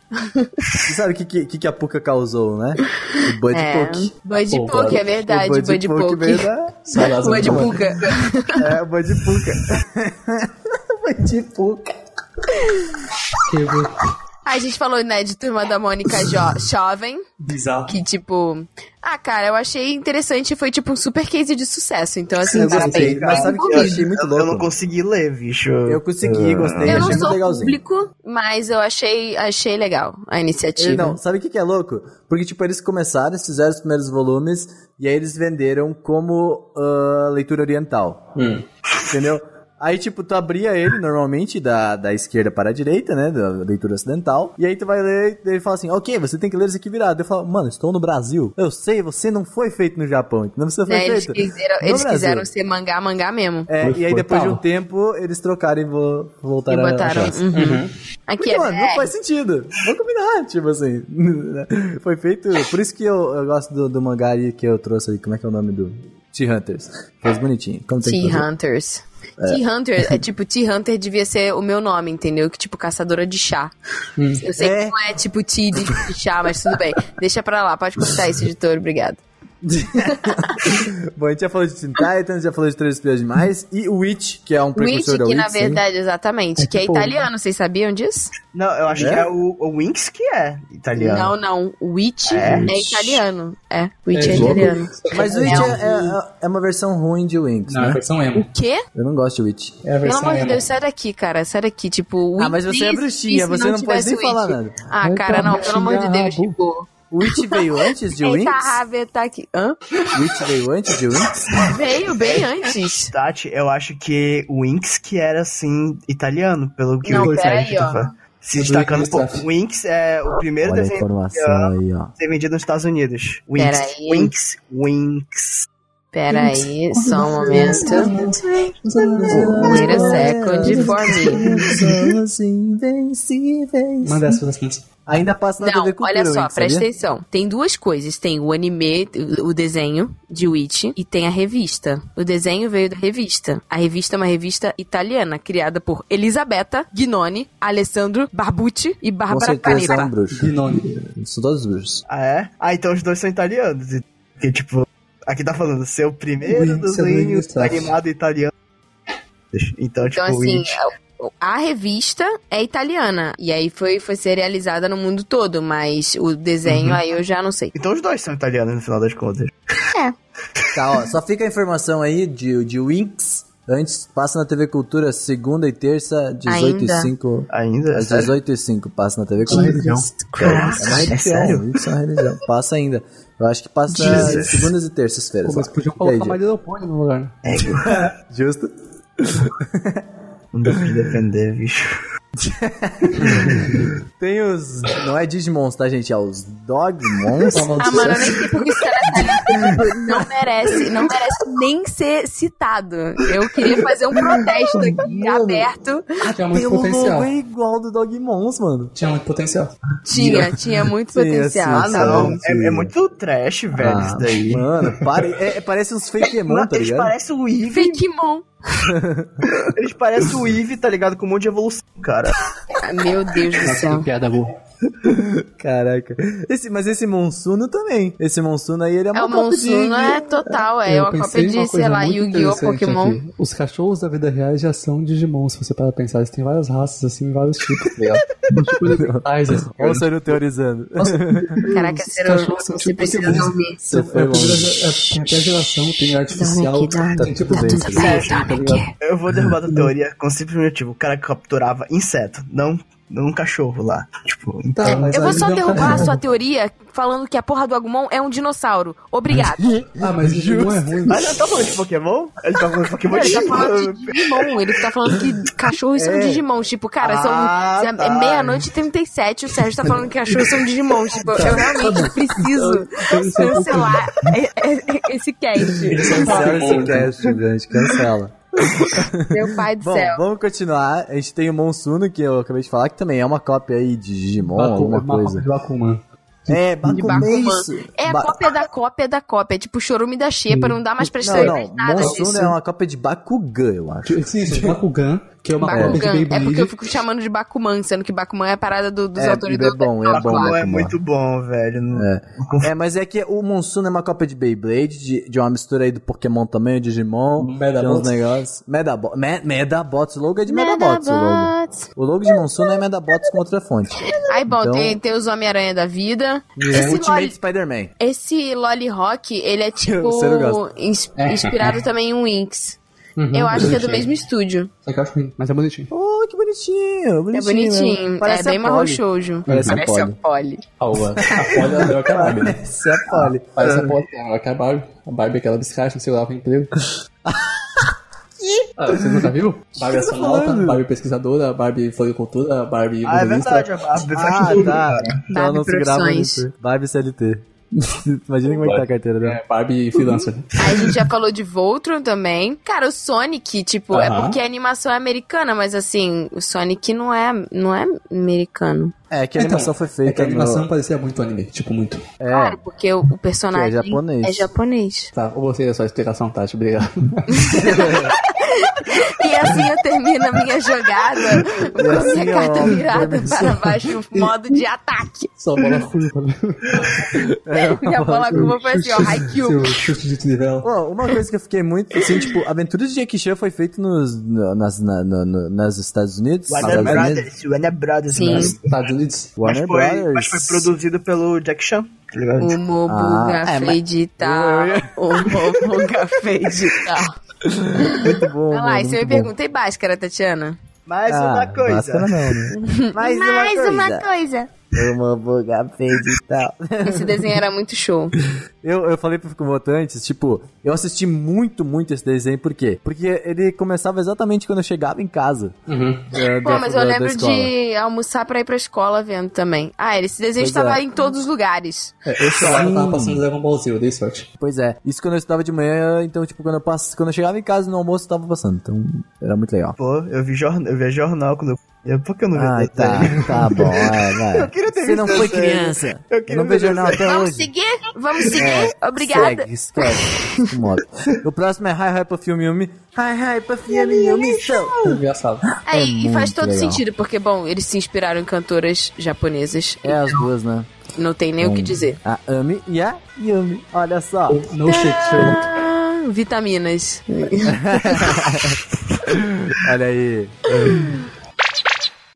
Você sabe o que, que, que a Puka causou, né? O Bud É, Poke. Bud Pô, Poke, é O verdade, Bud [laughs] Bud Poke Bud. Puka. É, o Bud Puka. Bud Puka. Que- A gente falou, né, de Turma da Mônica jo jovem, Bizarro. que tipo... Ah, cara, eu achei interessante, foi tipo um super case de sucesso. Então, assim, Eu gostei, mas sabe o que eu achei muito Eu, eu não louco? consegui ler, bicho. Eu consegui, gostei, Eu achei não muito sou legalzinho. público, mas eu achei, achei legal a iniciativa. E Não, sabe o que, que é louco? Porque, tipo, eles começaram, eles fizeram os primeiros volumes, e aí eles venderam como ah, leitura oriental. Hum. Entendeu? Aí, tipo, tu abria ele normalmente da, da esquerda para a direita, né? Da leitura ocidental. E aí tu vai ler e ele fala assim, ok, você tem que ler isso aqui virado. Eu falo, mano, estou no Brasil. Eu sei, você não foi feito no Japão, entendeu? Você foi Né, eles feito. quiseram, no eles quiseram ser mangá, mangá mesmo. É, e aí depois de um tempo, eles trocaram e vo- E voltaram a botaram. achar. Uhum. Aqui Porque, é mano, não BR. faz sentido. Vamos combinar, tipo assim. [laughs] Foi feito. Por isso que eu, eu gosto do, do mangá aí que eu trouxe ali. Como é que é o nome do. T-Hunters. Fez bonitinho. T-Hunters. T-Hunter, [laughs] é tipo, T-Hunter devia ser o meu nome, entendeu? Que tipo, caçadora de chá. Eu sei É. que não é tipo T de, de chá, mas tudo bem. Deixa pra lá, pode cortar isso, editor, obrigado. [laughs] Bom, a gente já falou de Teen Titans, já falou de Três Espiãs Demais. E o Witch, que é um Witch, precursor da que Witch. na verdade, exatamente, que é tipo- italiano, vocês sabiam disso? Não, eu acho É? que é o, o Winx que é italiano. Não, não. Witch É? é, italiano. É, Witch é, É, italiano. Mas o É Witch um- é, é, é uma versão ruim de Winx, Não, é a né? versão emo. O quê? Eu não gosto de Witch. É a Pelo versão amor de. Deus, sai daqui, cara. Sai daqui. Tipo, Ah, mas Witch você é bruxinha, você não pode tivesse nem falar Witch. nada. Ah, cara, não, pelo amor de Deus, tipo. O Witch veio antes de Winx? Eita, Rave tá aqui. Hã? O Witch veio antes de Winx? Veio bem antes. Tati, eu acho que o Winx que era, assim, italiano, pelo que Não, o Sérgio tá falando. Se Do destacando, Winx pô, Staff. o Winx é o primeiro Olha a desenho informação aí, ó. ser vendido nos Estados Unidos. Winx, Pera aí. Winx, Winx. Pera aí, só um momento. Wait a second for me. Somos invencíveis. Manda essa das Ainda passa na Não, TV Cultura, olha só, Winx, presta sabia? atenção. Tem duas coisas. Tem o anime, o desenho de Witch, e tem a revista. O desenho veio da revista. A revista é uma revista italiana, criada por Elisabetta Gnoni, Alessandro Barbucci e Com Barbara certeza é um Caneva. bruxo. Gnome. São todos bruxos. Ah, é? Ah, então os dois são italianos. E- Que, tipo, aqui tá falando, seu primeiro é desenho animado italiano. Então, tipo, Então, assim, Winx. A revista é italiana. E aí foi, foi serializada no mundo todo, mas o desenho aí eu já não sei. Então os dois são italianos no final das contas. Tá, ó, só fica a informação aí de, de Winx. Antes, passa na TV Cultura segunda e terça, 18 Ainda? e 5. Ainda? Às Sério? 18 e 5 passa na TV Isso é uma Cultura. religião. É uma É religião, sério? Winx é uma religião. Passa ainda. Eu acho que passa Jesus. segundas e terças-feiras. Pô, mas podiam aí, colocar mais Leopoldo no lugar. É, [laughs] Justo? [laughs] não dá pra defender, bicho. [laughs] Tem os. Não é Digimons, tá, gente? É os Dogmons. Ah, mano, eu nem sei porque tá. Tipo, Não merece, não merece nem ser citado. Eu queria fazer um protesto aqui, Mano. aberto. Tinha Tem muito um potencial. logo igual do Dogmons, mano. Tinha muito potencial. Tinha, tinha muito [laughs] Sim, potencial. assim, Ah, não. Sim, É, sim. é muito trash, velho, Ah, isso daí. Mano, pare... é, parece uns Fakemon, tá eles ligado? parecem o Eve, Fakemon. eles parecem o Eve, tá ligado? Com um monte de evolução, cara. Meu Deus do Que céu. piada boa. Caraca. Esse, mas esse Monsuno também. Esse Monsuno aí, ele é uma É, o cópia de- Monsuno é total, é uma pensei cópia de, coisa sei lá, muito Yu-Gi-Oh! interessante Pokémon. aqui. Os cachorros da vida real já são Digimon, se você parar pra pensar. Eles têm várias raças, assim, vários tipos, tá ligado? tipo assim. Olha o Sérgio teorizando. Caraca, Os Ciro, cachorros são você tipo precisa Pokémon. dormir. Você É, foi é, tem até a geração, tem artificial, tem tipo Tá tá ligado? Eu vou derrubar a teoria com simples motivo. O cara capturava inseto, não, não um cachorro lá. Tipo, então. Tá, mas Eu vou só derrubar a [laughs] sua teoria falando que a porra do Agumon é um dinossauro. Obrigado. [laughs] Ah, mas Digimon é ruim. Ah, não, tá falando de Pokémon? Ele tá falando de Pokémon Ele tá de falando de Digimon, ele tá falando que cachorros são É. Digimon. Tipo, cara, são Ah, é tá. meia-noite e 37, o Sérgio tá falando que cachorros são Digimon. [laughs] Tipo, eu realmente preciso Então, cancelar esse cast. Cancela esse cast, gente. Cancela. [laughs] Meu pai do Bom, céu. vamos continuar. A gente tem o Monsuno, que eu acabei de falar, que também é uma cópia aí de Digimon, Baku- alguma uma cópia coisa. de Bakuman. É, De Bakuman. É a Ba- cópia da cópia da cópia. É tipo Chorume da Xepa, não dá mais pra Não, não. mais nada Monsuno disso. é uma cópia de Bakugan, eu acho. Sim, sim, Bakugan, que é uma cópia Bakugan. É porque eu fico chamando de Bakuman, sendo que Bakuman é a parada do- dos É, autores é do bom, é bom. Bakuman é Bakuman. muito bom, velho. Não- É. É, mas é que o Monsuno é uma cópia de Beyblade, de, de uma mistura aí do Pokémon também, o Digimon. Medabots. Uns negócios. Medabo Me Medabots, o logo é de Medabots. O logo. o logo de Monsuno é Medabots com outra fonte. Aí, bom, Então- tem, tem os Homem-Aranha da vida. É Esse Ultimate Loli, Spider-Man. esse Loli Rock, ele é [laughs] tipo Você não gosta. ins- inspirado [laughs] também em Winx. Uhum, Eu acho que é do bonitinho. mesmo estúdio. Só que eu acho ruim, mas é bonitinho. Oh, que bonitinho. É bonitinho. Parece é bem a marrom shoujo. Parece a a Polly. Polly. A. A Polly é melhor que a Barbie, né? Parece a Polly. Parece a Polly, é melhor que a Barbie. A Barbie é aquela biscate, não sei lá, com emprego. [laughs] Ah, você nunca viu? [laughs] Barbie astronauta, Barbie pesquisadora, Barbie floricultura, Barbie Ah, é verdade, a Barbie [laughs] Ah, tudo. tá. Então ela não se grava. Barbie CLT. [laughs] Imagina como é que tá a carteira dela. É, Barbie freelancer. Aí a gente já falou de Voltron também. Cara, o Sonic, tipo, é Aham. porque a animação é americana, mas assim, o Sonic não é, não é americano. É, que a animação foi É que feita a animação no... parecia muito anime, tipo, muito. É, Claro, porque o, o personagem Que é japonês. é japonês. Tá, ou você é só explicação, Tati, obrigado. [laughs] [laughs] E assim eu termino a minha jogada com a assim, minha ó, carta virada para baixo, modo de ataque. Só bola curva. né? [laughs] E a bola curva foi assim, ó, Haikyuu. Chute de. Pô, uma coisa que eu fiquei muito, assim, tipo, Aventuras de Jackie Chan foi feito nos, no- nas, na, no, no- nas Estados Unidos. Warner. Brothers, Warner Brothers, Sim. né? Estados Unidos. Mas Warner foi, Brothers. mas foi produzido pelo Jack Chan, tá? O Mobuga Ah, é, mas- tal. Eu- O Mobuga fade tal. Muito bom, Olha lá, e você me bom. pergunta, e Bhaskara, Tatiana? Mais Ah, uma coisa. Bhaskara não, né? [laughs] Mais, Mais uma coisa. Uma boca feita e tal. Esse desenho era muito show. Eu, eu falei pro Fukumoto antes, tipo, eu assisti muito, muito esse desenho, por quê? Porque ele começava exatamente quando eu chegava em casa. Uhum. é, Pô, da- mas da- eu da lembro de almoçar pra ir pra escola vendo também. Ah, esse desenho Pois estava é. em todos os lugares. É, eu Sim. tava passando Dragon Ball Z, eu dei sorte. Pois é, isso quando eu estudava de manhã, então, tipo, quando eu, pass... quando eu chegava em casa no almoço, tava passando. Então, era muito legal. Pô, eu vi jornal, eu vi jornal quando eu... eu- Por que eu não vi tá, tá bom, vai, vai. [laughs] Eu queria ter Você não foi criança. Eu Eu, não ver vejo jornal até Vamos hoje. seguir? Vamos seguir? É, Obrigada. Segue, esquece. Modo. O próximo é Hi Hi Puff Yumi Yumi. Hi Hi Puff Yumi Yumi Show. Engraçado. É, É e faz todo legal. sentido, porque, bom, eles se inspiraram em cantoras japonesas. É as duas, né? Não tem nem o que dizer. A Ami e a Yumi. Olha só. No shit. Ah, vitaminas. [laughs] Olha aí.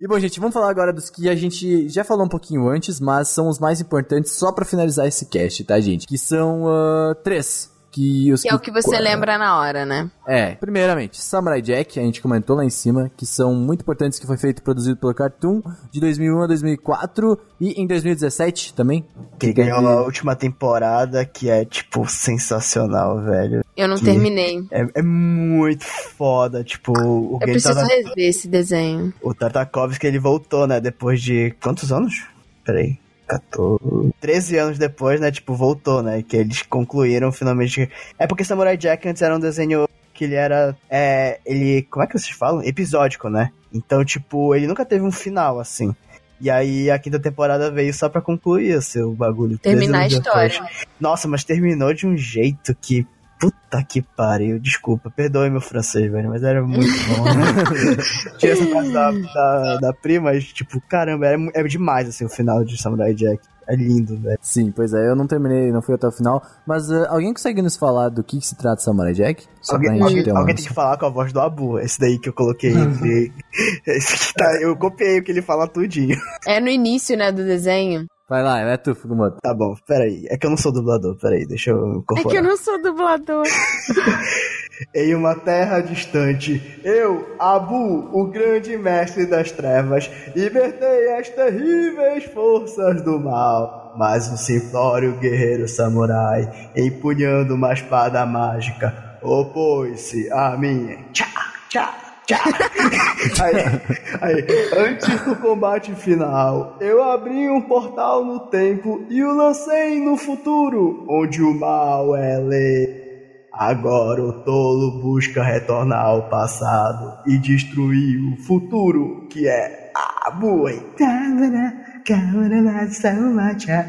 E bom, gente, vamos falar agora dos que a gente já falou um pouquinho antes, mas são os mais importantes só pra finalizar esse cast, tá, gente? Que são ah, três. Que, os Que é o que você lembra na hora, né? É, primeiramente, Samurai Jack, a gente comentou lá em cima, que são muito importantes, que foi feito e produzido pelo Cartoon de 2001 a 2004 e em 2017 também. Que ganhou a última temporada, que é, tipo, sensacional, velho. Eu não Que- terminei. É, é muito foda, tipo, o Eu preciso tava- rever esse desenho. O Tartakovsky, ele voltou, né? Depois de. Quantos anos? Peraí. 14. 13 anos depois, né? Tipo, voltou, né? Que eles concluíram finalmente. É porque Samurai Jack antes era um desenho que ele era. É. Ele. Como é que vocês falam? Episódico, né? Então, tipo, ele nunca teve um final, assim. E aí a quinta temporada veio só pra concluir o seu bagulho. 13 Terminar a história. depois. Nossa, mas terminou de um jeito que. Puta que pariu, desculpa, perdoe meu francês, velho, mas era muito bom. [laughs] Tinha essa frase da, da, da prima, mas, tipo, caramba, era, mu- é demais, assim, o final de Samurai Jack. É lindo, velho. Sim, pois é, eu não terminei, não fui até o final, mas ah, alguém consegue nos falar do que, que se trata Samurai Jack? Só Alguém, pra gente alguém, ter uma alguém tem que falar com a voz do Abu, esse daí que eu coloquei [laughs] [laughs] esse que tá, eu copiei o que ele fala tudinho. É no início, né, do desenho. Vai lá, é tu, Fukumoto. Tá bom, peraí, é que eu não sou dublador, peraí, deixa eu É incorporar. que eu não sou dublador. [laughs] Em uma terra distante, eu, Abu, o grande mestre das trevas, libertei as terríveis forças do mal. Mas um simplório guerreiro samurai, empunhando uma espada mágica, opôs-se a mim. Tchá, tchá. Aí, aí, antes do combate final, eu abri um portal no tempo e o lancei no futuro, onde o mal é lei. Agora o tolo busca retornar ao passado e destruir o futuro, que é a Buen.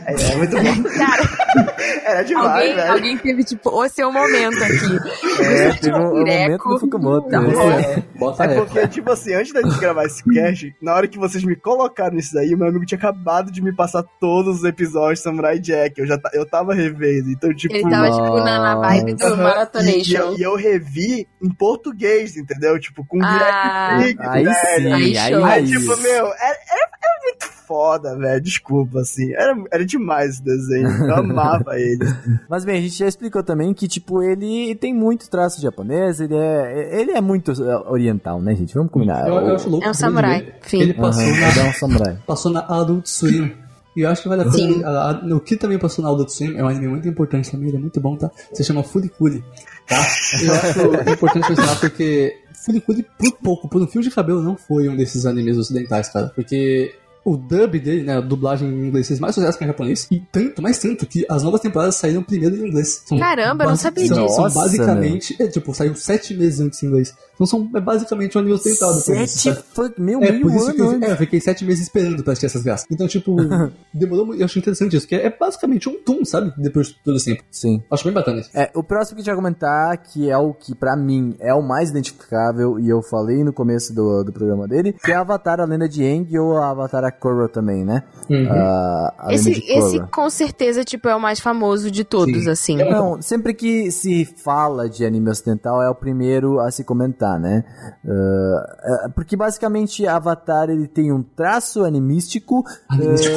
É muito bom. [laughs] Era demais, alguém, velho. alguém teve, tipo, o seu momento aqui. É, teve um, um momento do Fukumoto. Tá. É, bota É é. porque, tipo assim, antes da gente gravar esse cast, na hora que vocês me colocaram nisso daí, o meu amigo tinha acabado de me passar todos os episódios de Samurai Jack. Eu já eu tava revendo, então, tipo. Ele tava, tipo, na, na vibe do Aham. E, e Marathonation. eu, e eu revi em português, entendeu? Tipo, com Ah, direct Aí sim, Aí. Aí, aí. tipo, meu, era, era- era muito foda, velho. Desculpa, assim. Era, era demais esse desenho. Eu amava ele. [laughs] Mas bem, a gente já explicou também que, tipo, ele tem muito traço japonês, ele é, ele é muito é, oriental, né, gente? Vamos combinar. Eu, eu acho louco. É um samurai. ele- Fim. Ele passou, Aham, na, ele é um samurai. passou na Adult Swim. E eu acho que vale a pena. a- a- O que também passou na Adult Swim é um anime muito importante também, ele é muito bom, tá? Se chama Furikuri, tá? Eu acho [laughs] importante mencionar porque Furikuri, por pouco, por um fio de cabelo, não foi um desses animes ocidentais, cara. Porque o dub dele, né, a dublagem em inglês fez mais sucesso que em japonês. E tanto, mais tanto, que as novas temporadas saíram primeiro em inglês. São Caramba, eu não sabia disso. São Nossa, basicamente, é, tipo, saiu sete meses antes em inglês. Então são, é basicamente um anime ocidental Sete, foi meu, É, meio por isso que ano eu, antes. é, eu fiquei sete meses esperando pra assistir essas graças. Então, tipo, [laughs] demorou muito. Eu achei interessante isso, porque é basicamente um Toon, sabe? Depois de todo esse tempo. Sim. Acho bem bacana isso. É, o próximo que a gente vai comentar, que é o que pra mim é o mais identificável, e eu falei no começo do, do programa dele, que é Avatar, a lenda de Aang, ou a Avatar a Korra também, né? Uhum. A Esse, lenda de Korra. esse com certeza, tipo, é o mais famoso de todos, Sim. assim. Não, sempre que se fala de anime ocidental é o primeiro a se comentar, né? Ah, é, porque basicamente Avatar ele tem um traço animístico. Animístico.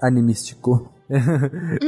ah, animístico. [laughs]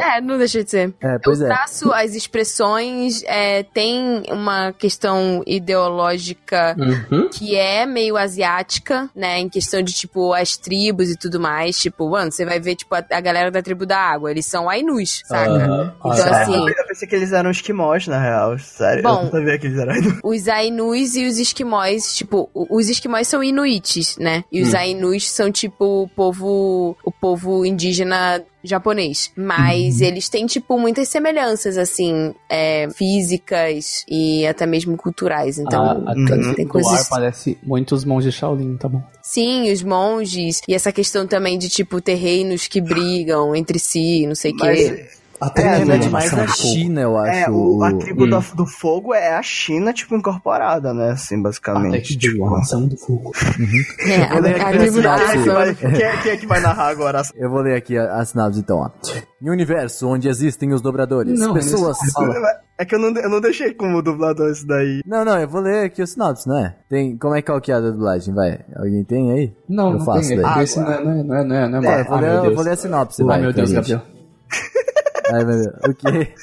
É, é, não deixa de ser. É, pois o é. traço, as expressões, é, tem uma questão ideológica Uhum. que é meio asiática, né? Em questão de, tipo, as tribos e tudo mais. Tipo, mano, você vai ver, tipo, a, a galera da tribo da água. Eles são Ainus, saca? Aham. Então, Ah, assim, Eu pensei que eles eram esquimós, na real. Sério. Bom. eu não sabia que eles eram. os Ainus e os esquimós, tipo, os esquimós são inuites, né? E os Ainus são, tipo, o povo, o povo indígena japonês. Mas eles têm, tipo, muitas semelhanças, assim, é, físicas e até mesmo culturais. Então, a, a Uhum. tem tem coisas... ar parece muitos monges Shaolin, tá bom? Sim, os monges. E essa questão também de, tipo, ter reinos que brigam entre si, não sei o quê. Mas Até É, né, demais da pô. China, eu acho. é, o, a tribo Hum. do, do fogo é a China, tipo, incorporada, né? Assim, Até basicamente. que tipo, a nação do fogo. [laughs] É, Vou ler a, a tribo a da sinopse. Quem, é quem é- quem é que vai narrar agora? Eu vou ler aqui a, a sinopse então, ó. Em um universo onde existem os dobradores, Não, pessoas. É que eu não, eu não deixei como dublador isso daí. Não, não, eu vou ler aqui o sinopse, não é? Tem, como é que é o que é a dublagem, vai? Alguém tem aí? Não, Eu não faço tem. É, esse não é, não é, não é, não é, não é, É, eu vou, Ah, ler, eu vou ler a sinopse, Oh, vai. meu Deus. Gabriel. Ai, meu Deus. O quê?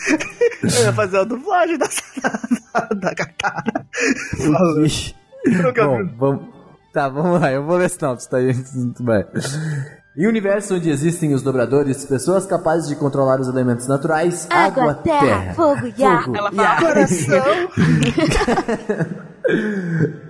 Eu ia fazer a dublagem da, [laughs] da, da cara. O quê? Nunca Bom, vamos... Tá, vamos lá, eu vou ler sinopse, tá aí. Tudo bem. Em um universo onde existem os dobradores, pessoas capazes de controlar os elementos naturais, água, Água, terra, fogo e ar. fogo Ela e fala, ar. Coração.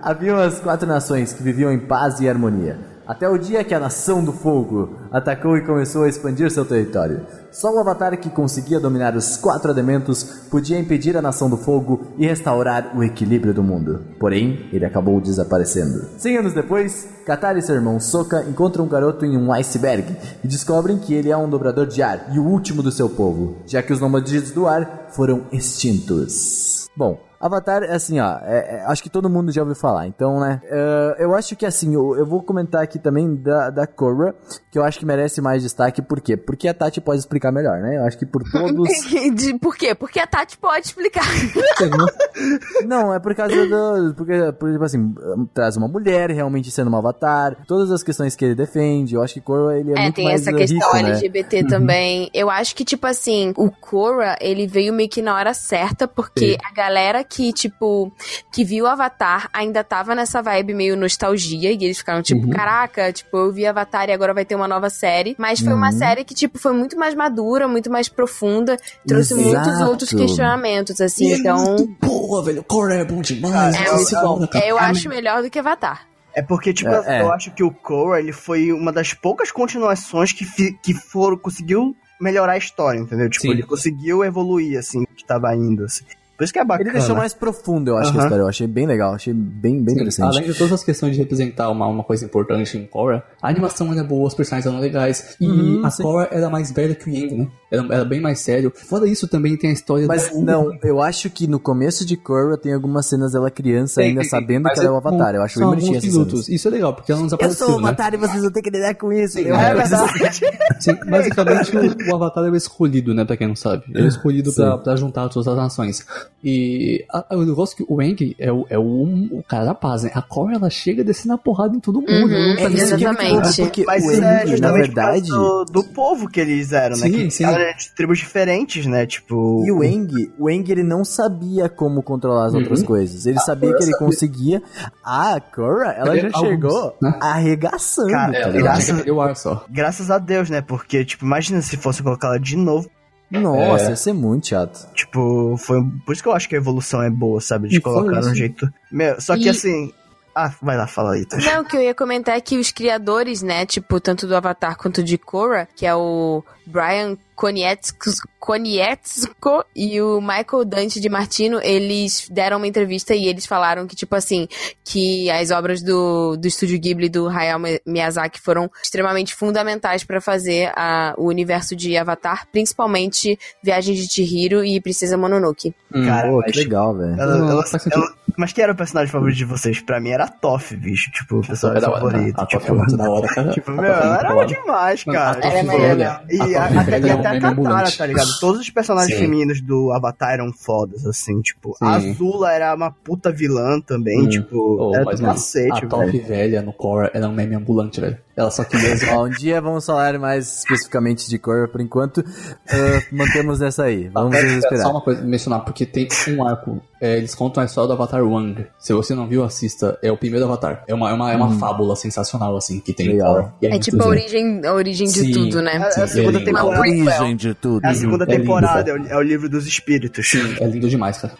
[laughs] Haviam as quatro nações que viviam em paz e harmonia. Até o dia que a Nação do Fogo atacou e começou a expandir seu território. Só o Avatar que conseguia dominar os quatro elementos podia impedir a Nação do Fogo e restaurar o equilíbrio do mundo. Porém, ele acabou desaparecendo. Cem anos depois, Katara e seu irmão Sokka encontram um garoto em um iceberg e descobrem que ele é um dobrador de ar e o último do seu povo, já que os nômades do ar foram extintos. Bom, Avatar é assim, ó. é- é- acho que todo mundo já ouviu falar. Então, né? é, eu acho que assim, eu, eu vou comentar aqui também da, da Korra, que eu acho que merece mais destaque. Por quê? Porque a Tati pode explicar melhor, né? Eu acho que por todos. [laughs] De- por quê? Porque a Tati pode explicar. [laughs] Não, é por causa do. Porque, por, tipo assim, traz uma mulher realmente sendo um avatar, todas as questões que ele defende. Eu acho que Korra ele é, É, muito tem mais essa uh, questão rico, né? LGBT também. Eu acho que, tipo assim, o Korra, ele veio meio que na hora certa, porque Sim. a galera que, tipo, que viu o Avatar ainda tava nessa vibe meio nostalgia, e eles ficaram, tipo, Uhum. caraca, tipo, eu vi Avatar e agora vai ter uma nova série. Mas foi uma Uhum. série que, tipo, foi muito mais madura, muito mais profunda, trouxe muitos Exato. outros questionamentos, assim, E é então. muito boa, velho. Korra é bom demais. É Nossa, muito bom. É, eu acho melhor do que Avatar. É porque, tipo, É, é. eu acho que o Korra, ele foi uma das poucas continuações que, fi- que foram, conseguiu melhorar a história, entendeu? Tipo, Sim. ele conseguiu evoluir, assim, que tava indo, assim. Por isso que é bacana. Ele deixou mais profundo, eu acho, que a história. Eu achei bem legal, achei bem, bem Sim, interessante. Além de todas as questões de representar uma, uma coisa importante em Korra, a animação era boa, os personagens eram legais. E Uhum, a sim. Korra era mais velha que o Yang, né? Era, era bem mais sério. Fora isso, também tem a história Mas do... não, eu acho que no começo de Korra tem algumas cenas dela criança Tem, ainda tem, sabendo que ela é o são- Avatar. Eu acho bem bonitinho essas minutos. Isso é legal, porque ela não Eu desapareceu, sou o né? Avatar e vocês vão ter que lidar com isso. Eu- É verdade. [laughs] Sim, basicamente o, o Avatar é o escolhido, né, pra quem não sabe. Ele é escolhido pra, Sim. pra juntar todas as nações. E a, a, eu gosto que o Eng é o, é o, o cara da paz, né? A Korra, ela chega descendo a porrada em todo mundo. Uhum, não tá exatamente. Porque Mas o isso é na verdade... do, do povo que eles eram, né? Sim, Que sim. eram de tribos diferentes, né? Tipo. E o Eng, o Eng ele não sabia como controlar as Uhum. outras coisas. Ele sabia Korra que ele sabia. conseguia. A Korra, ela já Alguns, chegou né? arregaçando. Cara, tá Graças- chega a ar só. Graças a Deus, né? Porque, tipo, imagina se fosse colocar ela de novo. Nossa, É. ia ser muito chato. Tipo, foi. Por isso que eu acho que a evolução é boa, sabe? De E colocar um jeito. Meu, só que E- assim. Ah, vai lá, fala aí, tá? Não, o que eu ia comentar é que os criadores, né, tipo, tanto do Avatar quanto de Korra, que é o Brian Konietzko, e o Michael Dante de Martino, eles deram uma entrevista e eles falaram que, tipo assim, que as obras do, do estúdio Ghibli do Hayao Miyazaki foram extremamente fundamentais pra fazer a, o universo de Avatar, principalmente Viagem de Chihiro e Princesa Mononoke. Cara, Pô, mas- que legal, velho. Mas quem era o personagem favorito de vocês? Pra mim era a Toph, bicho. Tipo, o É personagem da hora, favorito. tá? A tipo, Toph muito da hora, cara. [laughs] Tipo, A meu, ela muito era demais, cara. a Toph Ela é Tipo, velha. E A a, até, e a Katara, tá ligado? Todos os personagens Sim. femininos do Avatar eram fodas, assim, tipo, a Sim. Azula era uma puta vilã também, Hum. tipo, Oh, era do cacete, a Top velho. velha no Core era um meme ambulante, velho. Ela só queria Ó, um dia vamos falar mais especificamente de Korra, por enquanto. ah, mantemos essa aí. Vamos pera, esperar. Só uma coisa mencionar, porque tem um arco. é, eles contam a história do Avatar Wang. Se você não viu, assista. É o primeiro Avatar. É uma, é uma, é uma fábula sensacional, assim, que tem Legal. E É muito tipo a legal. origem, a origem de Sim. tudo, né? É a Sim, segunda é lindo. temporada. de tudo. É a segunda É lindo, temporada, é o, é o livro dos espíritos. Sim, é lindo demais, cara.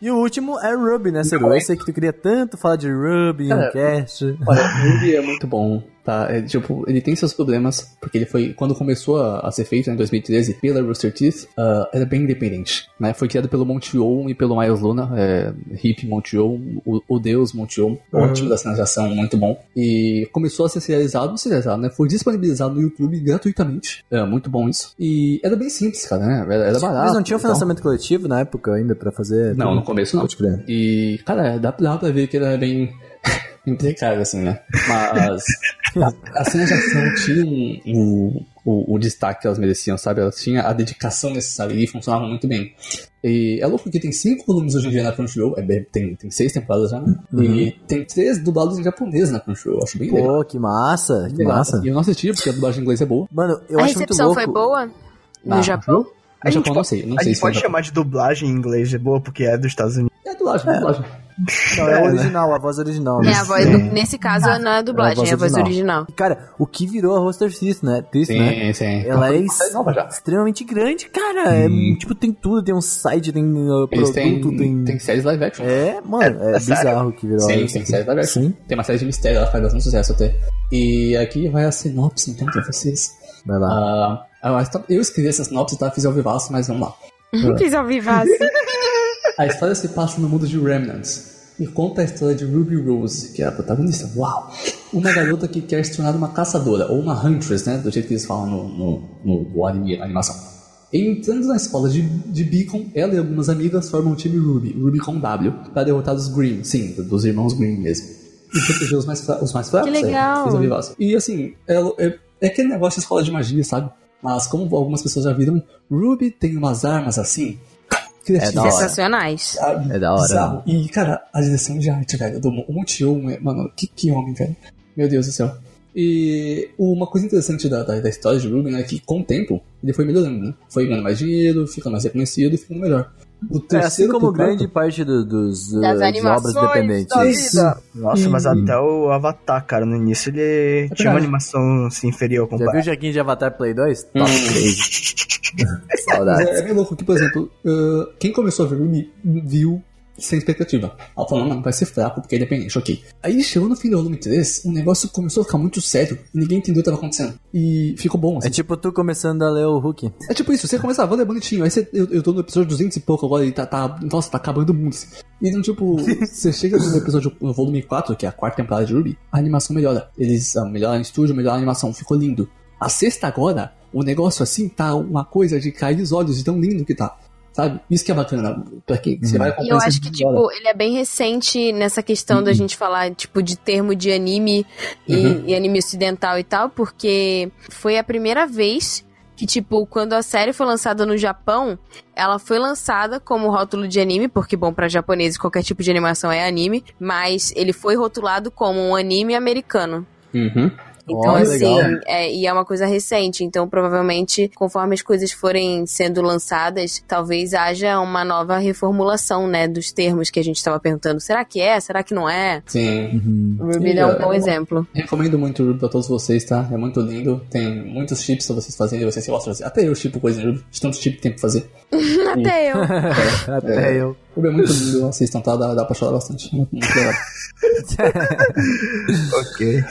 E o último é Ruby, né, Ciro? Eu sei que tu queria tanto falar de Ruby em um Cara, cast. Olha, Ruby é muito bom, tá? É, tipo, ele tem seus problemas, porque ele foi, quando começou a, a ser feito, né, em 2013, pela Rooster Teeth, ah, era bem independente, né? Foi criado pelo Montiou e pelo Miles Luna, é, Hip Montiou, o, o deus Montiou, ótimo da cena de ação, muito bom. E começou a ser serializado, não serializado, né? Foi disponibilizado no YouTube gratuitamente, é muito bom isso. E era bem simples, cara, né? Era, era barato. Eles não tinham e tal. financiamento coletivo na época ainda pra fazer? Não, no começo não. E, cara, dá, dá pra ver que ele é bem impecável, assim, né? Mas a- as cenas de ação tinham o, o, o destaque que elas mereciam, sabe? Elas tinham a dedicação necessária e funcionavam muito bem. E é louco que tem cinco volumes hoje em dia na Crunchyroll, é bem- tem, tem seis temporadas já, né? E tem três dublados em japonês na Crunchyroll, acho bem legal. Pô, que massa, que Legal. massa. E eu não assisti porque a dublagem em inglês é boa. Mano, eu a acho muito recepção louco. foi boa no Na Japão? A No gente Japão não sei, não A sei se pode Japão. chamar de dublagem em inglês, é boa, porque é dos Estados Unidos. É dublagem, é dublagem. Não, é o original, a voz original. É, né? a voz do- nesse caso não é a dublagem, é a voz original. Cara, o que virou a Roster Teeth, né? Teeth, né? Sim, sim. Ela é já. extremamente grande, cara. É, tipo, tem tudo, tem um site, tem uh, produto, têm, tem... tem séries live action. É, mano, é, É bizarro que virou a Sim, Roster tem Teeth. série live action. Sim, Tem uma série de mistério, ela faz bastante sucesso até. E aqui vai a sinopse, então, pra vocês. vai lá. Histó- eu escrevi essa sinopse, tá? Fiz ao vivaço, mas vamos lá. [laughs] Fiz ao vivaço. [laughs] A história se passa no mundo de Remnants e conta a história de Ruby Rose, que é a protagonista. Uau! Uma garota que quer se tornar uma caçadora, ou uma huntress, né? Do jeito que eles falam no, no, no, no anime, animação. Entrando na escola de, de Beacon, ela e algumas amigas formam o time Ruby, Ruby com W, para derrotar os Green, sim, dos irmãos Green mesmo. E proteger os mais, os mais fracos. Que legal. É, ao vivaço. E assim, ela- é, é aquele negócio de escola de magia, sabe? Mas como algumas pessoas já viram, Ruby tem umas armas assim. É da hora. Sensacionais. sabe? É da hora, Bizarro. E, cara, a direção de arte, velho, do é- mano, que, que homem, velho. Meu Deus do céu. E uma coisa interessante da, da, da história de Ruben é que, com o tempo, ele foi melhorando, né? Foi ganhando mais dinheiro, ficando mais reconhecido e ficando melhor. O É, assim terceiro como grande parte do- dos, Das de obras Isso. Nossa, mas até o Avatar, cara, no início ele tinha uma animação assim, inferior Já viu o. Jaquinho de Avatar Play 2? Hum. Top crazy. Mas [laughs] Saudades. é, é bem louco que, por exemplo, uh, quem começou a ver Ruby viu sem expectativa. Ela falou, não, vai ser fraco porque é independente, ok. Aí chegou no fim do volume 3, o negócio começou a ficar muito sério e ninguém entendeu o que estava acontecendo. E ficou bom, assim. É tipo tu começando a ler o Hulk. É tipo isso, você começa, vou ler bonitinho. Aí você, eu, eu tô no episódio 200 e pouco agora e tá, tá nossa, tá acabando muito. assim. E então, tipo, [laughs] você chega no episódio, no volume 4, que é a quarta temporada de Ruby, a animação melhora. Eles ah, melhoram o estúdio, melhoram a animação, ficou lindo. A sexta agora, o negócio assim tá uma coisa de cair os olhos de tão lindo que tá. Sabe? Isso que é bacana. Pra quem você vai E eu acho que, tipo, ele é bem recente nessa questão da gente falar, tipo, de termo de anime e, Uhum. e anime ocidental e tal, porque foi a primeira vez que, tipo, quando a série foi lançada no Japão, ela foi lançada como rótulo de anime, porque, bom, pra japoneses qualquer tipo de animação é anime, mas ele foi rotulado como um anime americano. Uhum. Então, Olha, assim, é, e é uma coisa recente. Então, provavelmente, conforme as coisas forem sendo lançadas, talvez haja uma nova reformulação, né, dos termos que a gente estava perguntando. Será que é? Será que não é? Sim. O Ruby é um bom exemplo. Recomendo muito o Ruby pra todos vocês, tá? É muito lindo. Tem muitos chips pra vocês fazerem e vocês se gostam. Até eu chipo coisa de Ruby. De tanto chip que tem pra fazer. [laughs] Até eu. [laughs] Até eu. O Ruby é muito lindo, assistam, tá? Dá, dá pra chorar bastante. Muito legal. [laughs] Ok.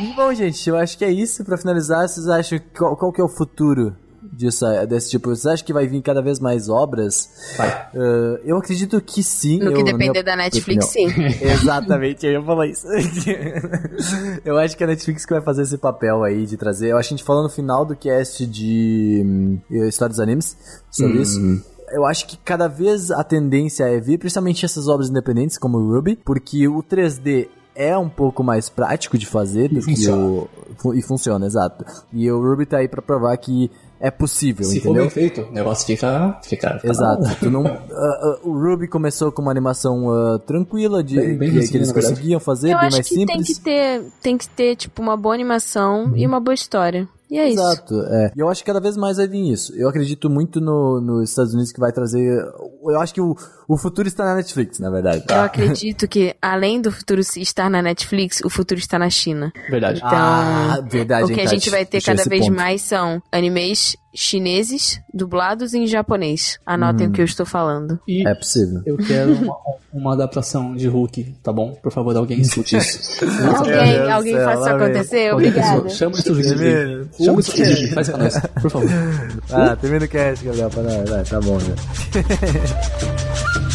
E bom, gente, eu acho que é isso. Pra finalizar, vocês acham que- qual, qual que é o futuro disso, desse tipo? Vocês acham que vai vir cada vez mais obras? Vai. Ah, eu acredito que sim. No eu, que depender minha da Netflix, sim. [laughs] Exatamente, eu ia falar isso. [laughs] eu acho que é a Netflix que vai fazer esse papel aí de trazer. Eu acho que a gente falou no final do cast de hum, História dos Animes sobre isso. Eu acho que cada vez a tendência é vir, principalmente essas obras independentes como o Ruby, porque o 3D é um pouco mais prático de fazer do que funciona. o. E funciona, exato. E o Ruby tá aí pra provar que é possível, Se for entendeu? bem feito, o negócio fica. fica, fica Exato. Tu não, [laughs] ah, ah, o Ruby começou com uma animação ah, tranquila de Bem- bem que, que refinada, eles conseguiam fazer, Eu bem acho mais que tem simples. que ter, tem que ter, tipo, uma boa animação e uma boa história. E é isso. Exato, é. E eu acho que cada vez mais vai vir isso. Eu acredito muito no, nos Estados Unidos que vai trazer. Eu acho que o, o futuro está na Netflix, na verdade. Eu acredito que, além do futuro estar na Netflix, o futuro está na China. Verdade. Então, Ah, verdade, o que a gente vai ter cada vez ponto. mais são animes chineses dublados em japonês. Anotem Hum. o que eu estou falando. E É possível. eu quero uma, uma adaptação de Hulk, tá bom? Por favor, alguém escute isso. [laughs] Alguém, alguém faça isso acontecer? Obrigada. pessoa, Chama isso de Primeiro. Chama isso de Faz pra nós, por favor. Ah, termina o cast. Vai, tá bom, né? [laughs]